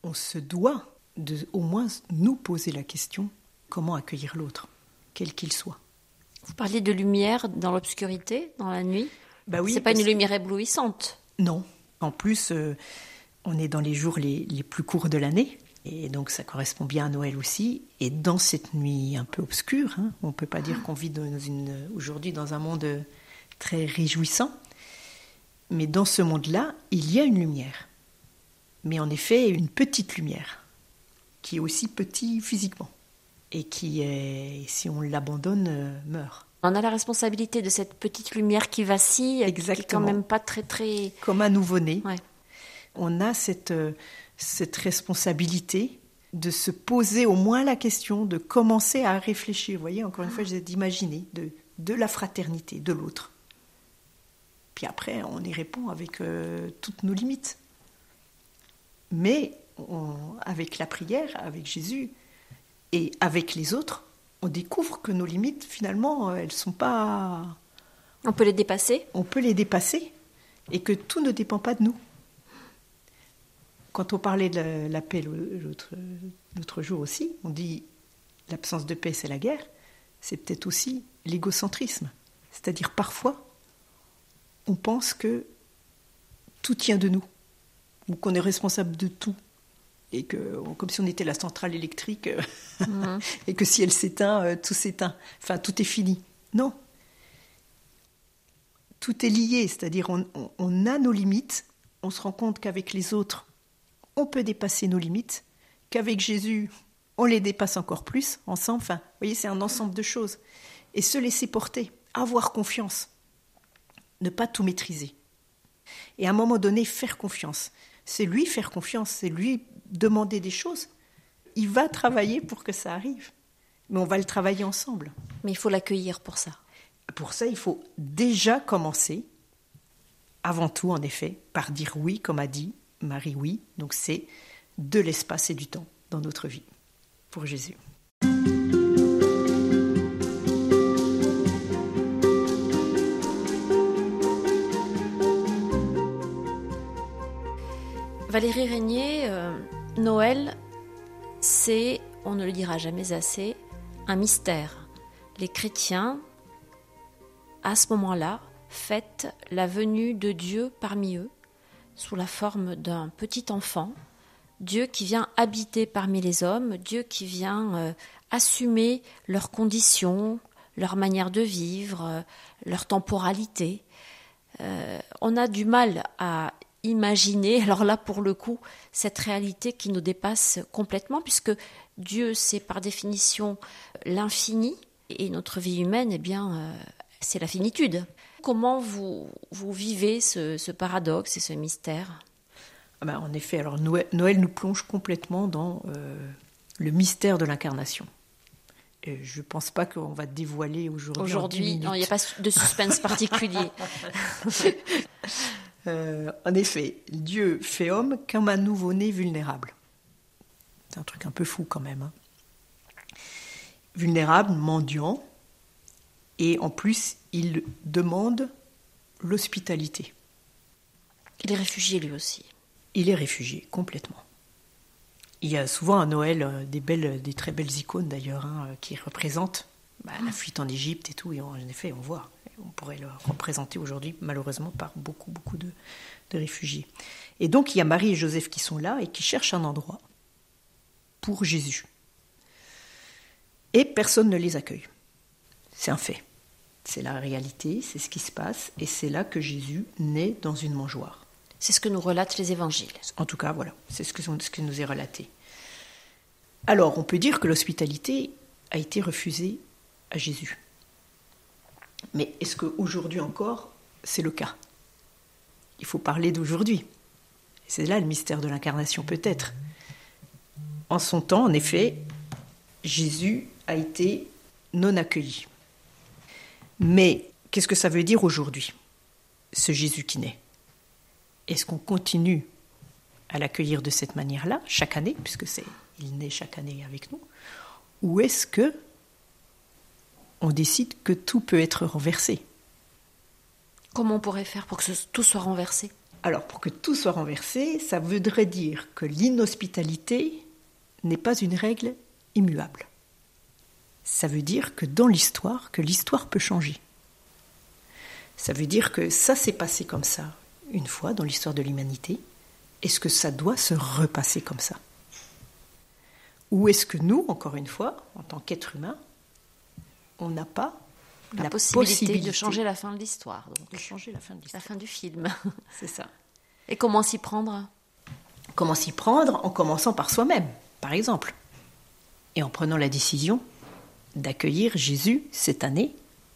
on se doit de au moins nous poser la question comment accueillir l'autre, quel qu'il soit. Vous parlez de lumière dans l'obscurité, dans la nuit? Bah oui, C'est pas une lumière éblouissante. Non. En plus, euh, on est dans les jours les, les plus courts de l'année. Et donc ça correspond bien à Noël aussi. Et dans cette nuit un peu obscure, hein, on ne peut pas dire qu'on vit aujourd'hui dans un monde très réjouissant. Mais dans ce monde-là, il y a une lumière. Mais en effet, une petite lumière qui est aussi petit physiquement et qui, est, si on l'abandonne, euh, meurt. On a la responsabilité de cette petite lumière qui vacille, Exactement. qui est quand même pas très très. Comme un nouveau-né. Ouais. On a cette, euh, cette responsabilité de se poser au moins la question, de commencer à réfléchir. Vous voyez, encore une fois, j'ai d'imaginer, de, de la fraternité, de l'autre. Puis après, on y répond avec euh, toutes nos limites. Mais on, avec la prière, avec Jésus et avec les autres, on découvre que nos limites, finalement, elles sont pas. On peut les dépasser On peut les dépasser et que tout ne dépend pas de nous. Quand on parlait de la, paix l'autre, l'autre jour aussi, on dit l'absence de paix, c'est la guerre. C'est peut-être aussi l'égocentrisme. C'est-à-dire parfois, on pense que tout tient de nous ou qu'on est responsable de tout. Et que comme si on était la centrale électrique mhm. et que si elle s'éteint, euh, tout s'éteint. Enfin, tout est fini. Non. Tout est lié, c'est-à-dire on, a nos limites, on se rend compte qu'avec les autres, on peut dépasser nos limites, qu'avec Jésus, on les dépasse encore plus ensemble. Enfin, vous voyez, c'est un ensemble de choses. Et se laisser porter, avoir confiance, ne pas tout maîtriser. Et à un moment donné, faire confiance. C'est lui faire confiance, c'est lui demander des choses. Il va travailler pour que ça arrive. Mais on va le travailler ensemble. Mais il faut l'accueillir pour ça. Pour ça, il faut déjà commencer, avant tout en effet, par dire oui, comme a dit Marie oui. Donc c'est de l'espace et du temps dans notre vie pour Jésus. Valérie Régnier, euh, Noël, c'est, on ne le dira jamais assez, un mystère. Les chrétiens, à ce moment-là, fêtent la venue de Dieu parmi eux, sous la forme d'un petit enfant, Dieu qui vient habiter parmi les hommes, Dieu qui vient euh, assumer leurs conditions, leur manière de vivre, euh, leur temporalité. on a du mal à imaginer, alors là pour le coup, cette réalité qui nous dépasse complètement, puisque Dieu c'est par définition l'infini, et notre vie humaine, eh bien, euh, c'est la finitude. Comment vous, vous vivez ce, paradoxe et ce mystère? Ah ben, En effet, alors Noël, nous plonge complètement dans euh, le mystère de l'incarnation. je ne pense pas qu'on va dévoiler aujourd'hui. Aujourd'hui, il n'y a pas de suspense particulier. Euh, en effet, Dieu fait homme comme un nouveau-né vulnérable. C'est un truc un peu fou quand même. Hein. Vulnérable, mendiant, et en plus, il demande l'hospitalité. Il est réfugié lui aussi. Il est réfugié, complètement. Il y a souvent à Noël euh, des, belles, des très belles icônes d'ailleurs, hein, qui représentent bah, la fuite en Égypte et tout, et en effet, on voit on pourrait le représenter aujourd'hui malheureusement par beaucoup, beaucoup de, réfugiés. Et donc il y a Marie et Joseph qui sont là et qui cherchent un endroit pour Jésus. Et personne ne les accueille. C'est un fait. C'est la réalité, c'est ce qui se passe, et c'est là que Jésus naît dans une mangeoire. C'est ce que nous relatent les évangiles. En tout cas, voilà, c'est ce, ce qui nous est relaté. Alors, on peut dire que l'hospitalité a été refusée à Jésus. Mais est-ce qu'aujourd'hui encore, c'est le cas? Il faut parler d'aujourd'hui. C'est là le mystère de l'incarnation, peut-être. En son temps, en effet, Jésus a été non accueilli. Mais qu'est-ce que ça veut dire aujourd'hui, ce Jésus qui naît? Est-ce qu'on continue à l'accueillir de cette manière-là, chaque année, puisque il naît chaque année avec nous, ou est-ce que on décide que tout peut être renversé. Comment on pourrait faire pour que tout soit renversé? Alors, pour que tout soit renversé, ça voudrait dire que l'inhospitalité n'est pas une règle immuable. Ça veut dire que dans l'histoire, que l'histoire peut changer. Ça veut dire que ça s'est passé comme ça une fois dans l'histoire de l'humanité. Est-ce que ça doit se repasser comme ça? Ou est-ce que nous, encore une fois, en tant qu'êtres humains, on n'a pas la, possibilité, de changer la fin de l'histoire. De changer la fin de l'histoire. La fin du film. C'est ça. Et comment s'y prendre? Comment s'y prendre? En commençant par soi-même, par exemple. Et en prenant la décision d'accueillir Jésus cette année,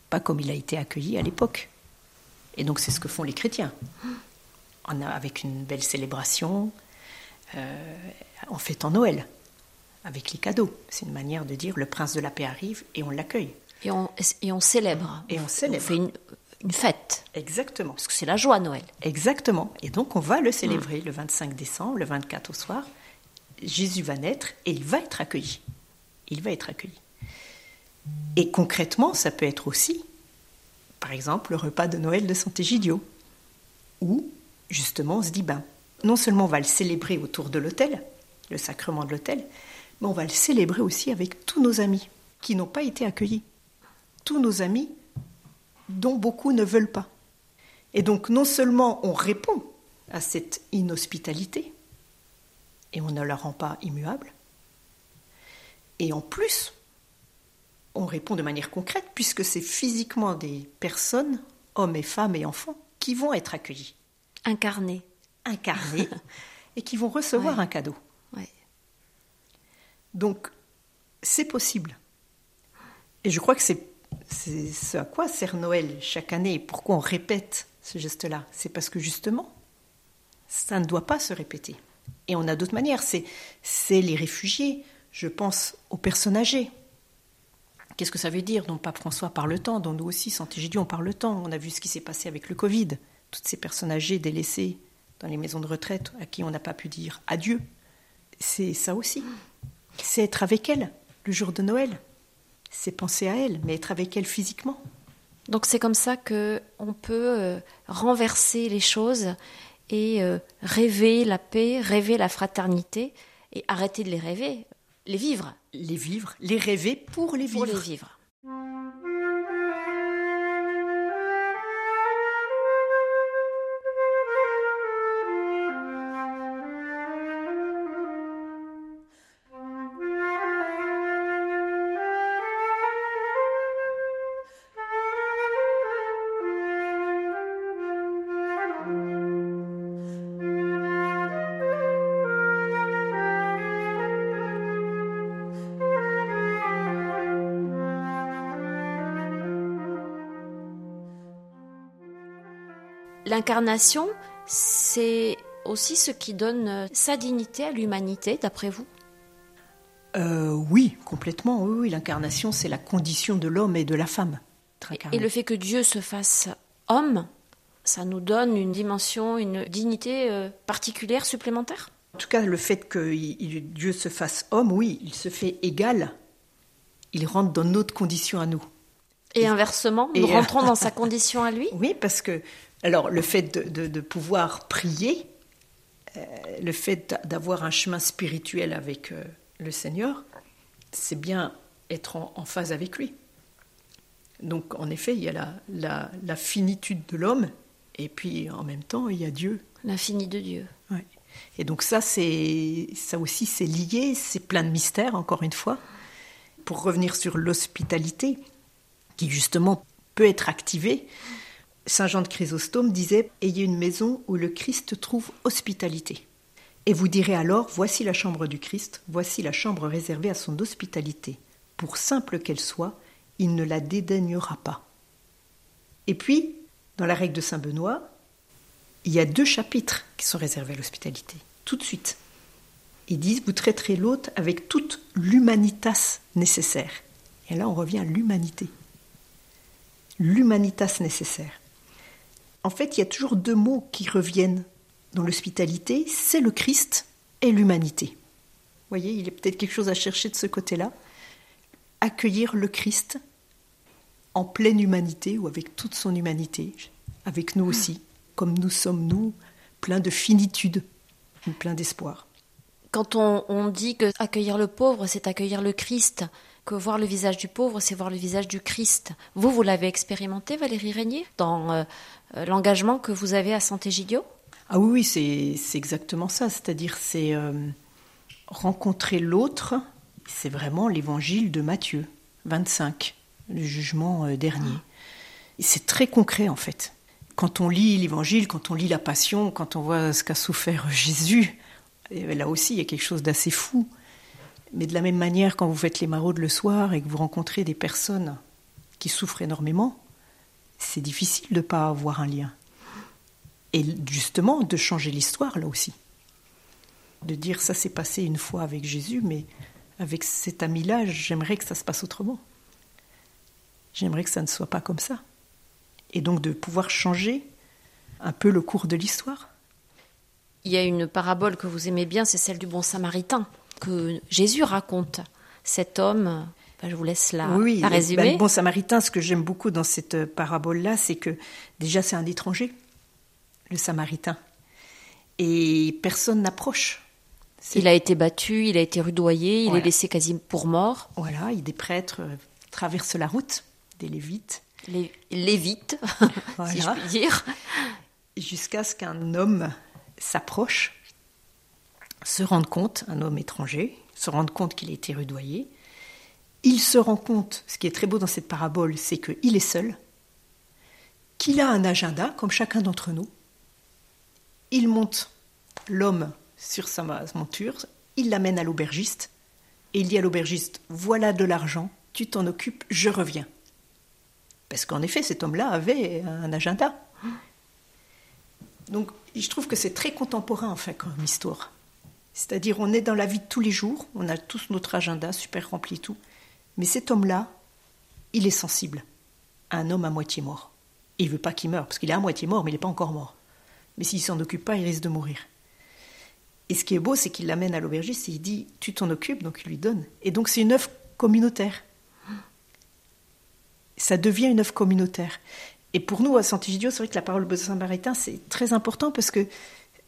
pas comme il a été accueilli à l'époque. Et donc c'est ce que font les chrétiens. On a, avec une belle célébration, euh, en fêtant Noël, avec les cadeaux. C'est une manière de dire le prince de la paix arrive et on l'accueille. Et on, et on célèbre. Et on célèbre. On fait une, fête. Exactement. Parce que c'est la joie Noël. Exactement. Et donc on va le célébrer le 25 décembre, le 24 au soir. Jésus va naître et il va être accueilli. Il va être accueilli. Et concrètement, ça peut être aussi, par exemple, le repas de Noël de Sant'Egidio, où justement on se dit, ben, non seulement on va le célébrer autour de l'autel, le sacrement de l'autel, mais on va le célébrer aussi avec tous nos amis qui n'ont pas été accueillis tous nos amis dont beaucoup ne veulent pas. Et donc non seulement on répond à cette inhospitalité, et on ne la rend pas immuable. Et en plus, on répond de manière concrète puisque c'est physiquement des personnes, hommes et femmes et enfants, qui vont être accueillis. Incarnés. Incarnés et qui vont recevoir un cadeau. Donc, c'est possible. Et je crois que c'est ce à quoi sert Noël chaque année. Pourquoi on répète ce geste-là? C'est parce que justement, ça ne doit pas se répéter. Et on a d'autres manières. C'est les réfugiés. Je pense aux personnes âgées. Qu'est-ce que ça veut dire? Dont Pape François parle le temps, dont nous aussi, Santé on parle le temps. On a vu ce qui s'est passé avec le Covid. Toutes ces personnes âgées délaissées dans les maisons de retraite à qui on n'a pas pu dire adieu. C'est ça aussi. C'est être avec elles le jour de Noël. C'est penser à elles, mais être avec elles physiquement. Donc c'est comme ça que on peut euh, renverser les choses et euh, rêver la paix, rêver la fraternité et arrêter de les rêver, les vivre. Les vivre, les rêver pour les vivre. Pour les vivre. L'incarnation, c'est aussi ce qui donne euh, sa dignité à l'humanité, d'après vous? Euh, Oui, complètement. Oui, l'incarnation, c'est la condition de l'homme et de la femme. Et le fait que Dieu se fasse homme, ça nous donne une dimension, une dignité euh, particulière, supplémentaire? En tout cas, le fait que Dieu se fasse homme, oui, il se fait égal. Il rentre dans notre condition à nous. Et inversement, nous rentrons dans sa condition à lui? Oui, parce que alors le fait de, pouvoir prier, euh, le fait d'avoir un chemin spirituel avec euh, le Seigneur, c'est bien être en, phase avec lui. Donc en effet, il y a la, finitude de l'homme, et puis en même temps, il y a Dieu. L'infini de Dieu. Et donc ça, c'est ça aussi, c'est lié, c'est plein de mystères, encore une fois. Pour revenir sur l'hospitalité, qui justement peut être activée, Saint Jean de Chrysostome disait Ayez une maison où le Christ trouve hospitalité. Et vous direz alors Voici la chambre du Christ, voici la chambre réservée à son hospitalité. Pour simple qu'elle soit, il ne la dédaignera pas. Et puis, dans la règle de Saint Benoît, il y a deux chapitres qui sont réservés à l'hospitalité, tout de suite. Ils disent Vous traiterez l'autre avec toute l'humanitas nécessaire. Et là, on revient à l'humanité. L'humanitas nécessaire. En fait, il y a toujours deux mots qui reviennent dans l'hospitalité, c'est le Christ et l'humanité. Vous voyez, il y a peut-être quelque chose à chercher de ce côté-là. Accueillir le Christ en pleine humanité ou avec toute son humanité, avec nous aussi, comme nous sommes nous, pleins de finitude, plein d'espoir. Quand on, on dit que accueillir le pauvre, c'est accueillir le Christ, que voir le visage du pauvre, c'est voir le visage du Christ. Vous, vous l'avez expérimenté, Valérie Régnier, dans euh, euh, l'engagement que vous avez à Santé Gidio Ah oui, oui c'est exactement ça. C'est-à-dire, c'est euh, rencontrer l'autre. C'est vraiment l'évangile de Matthieu 25, le jugement dernier. C'est très concret, en fait. Quand on lit l'évangile, quand on lit la passion, quand on voit ce qu'a souffert Jésus, là aussi, il y a quelque chose d'assez fou. Mais de la même manière, quand vous faites les maraudes le soir et que vous rencontrez des personnes qui souffrent énormément, c'est difficile de ne pas avoir un lien. Et justement, de changer l'histoire là aussi. De dire ça s'est passé une fois avec Jésus, mais avec cet ami-là, j'aimerais que ça se passe autrement. J'aimerais que ça ne soit pas comme ça. Et donc de pouvoir changer un peu le cours de l'histoire. Il y a une parabole que vous aimez bien, c'est celle du bon samaritain que Jésus raconte. Cet homme, ben, je vous laisse là oui, résumer. Ben, le bon samaritain, ce que j'aime beaucoup dans cette parabole-là, c'est que déjà c'est un étranger, le samaritain. Et personne n'approche. Il a été battu, il a été rudoyé, il est laissé quasi pour mort. Voilà, des prêtres euh, traversent la route, des lévites. Les lévites, si je puis dire. Jusqu'à ce qu'un homme s'approche se rende compte, un homme étranger, se rende compte qu'il a été rudoyé. Il se rend compte, ce qui est très beau dans cette parabole, c'est qu'il est seul, qu'il a un agenda, comme chacun d'entre nous. Il monte l'homme sur sa monture, il l'amène à l'aubergiste, et il dit à l'aubergiste Voilà de l'argent, tu t'en occupes, je reviens. Parce qu'en effet, cet homme-là avait un agenda. Donc, je trouve que c'est très contemporain, en fait, comme histoire. C'est-à-dire, on est dans la vie de tous les jours, on a tous notre agenda super rempli, tout. Mais cet homme-là, il est sensible à un homme à moitié mort. Et il veut pas qu'il meure, parce qu'il est à moitié mort, mais il n'est pas encore mort. Mais s'il s'en occupe pas, il risque de mourir. Et ce qui est beau, c'est qu'il l'amène à l'aubergiste et il dit Tu t'en occupes, donc il lui donne. Et donc c'est une œuvre communautaire. Ça devient une œuvre communautaire. Et pour nous, à Sant'Egidio, c'est vrai que la parole de Saint-Maritain, c'est très important parce que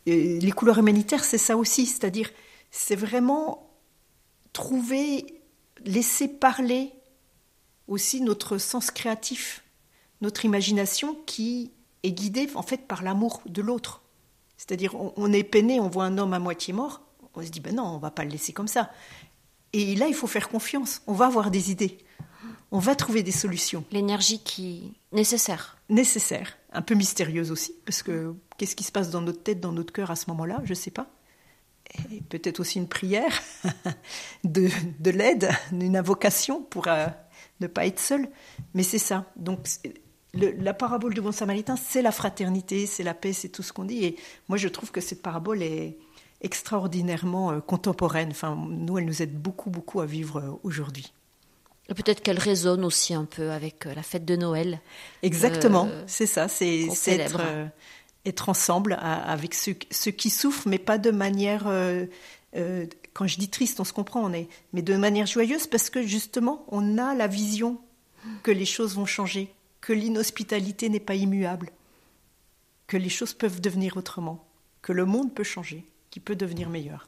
les couleurs humanitaires, c'est ça aussi, c'est-à-dire, c'est vraiment trouver, laisser parler aussi notre sens créatif, notre imagination qui est guidée en fait par l'amour de l'autre. C'est-à-dire, on, est peiné, on voit un homme à moitié mort, on se dit, ben non, on va pas le laisser comme ça. Et là, il faut faire confiance, on va avoir des idées, on va trouver des solutions. L'énergie qui nécessaire. Nécessaire, un peu mystérieuse aussi, parce que qu'est-ce qui se passe dans notre tête, dans notre cœur à ce moment-là Je ne sais pas. Et peut-être aussi une prière, de, de l'aide, une invocation pour euh, ne pas être seul. Mais c'est ça. Donc la parabole du bon samaritain, c'est la fraternité, c'est la paix, c'est tout ce qu'on dit. Et moi, je trouve que cette parabole est extraordinairement euh, contemporaine. Enfin, nous, elle nous aide beaucoup, beaucoup à vivre euh, aujourd'hui. Et peut-être qu'elle résonne aussi un peu avec la fête de Noël. Exactement, c'est ça, c'est être, être ensemble avec ceux, qui souffrent, mais pas de manière. Euh, euh, quand je dis triste, on se comprend, on est, mais de manière joyeuse parce que justement, on a la vision que les choses vont changer, que l'inhospitalité n'est pas immuable, que les choses peuvent devenir autrement, que le monde peut changer, qu'il peut devenir meilleur.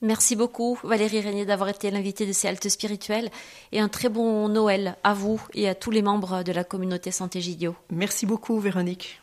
Merci beaucoup Valérie Régnier d'avoir été l'invitée de ces haltes spirituelles et un très bon Noël à vous et à tous les membres de la communauté Santé Gidio. Merci beaucoup Véronique.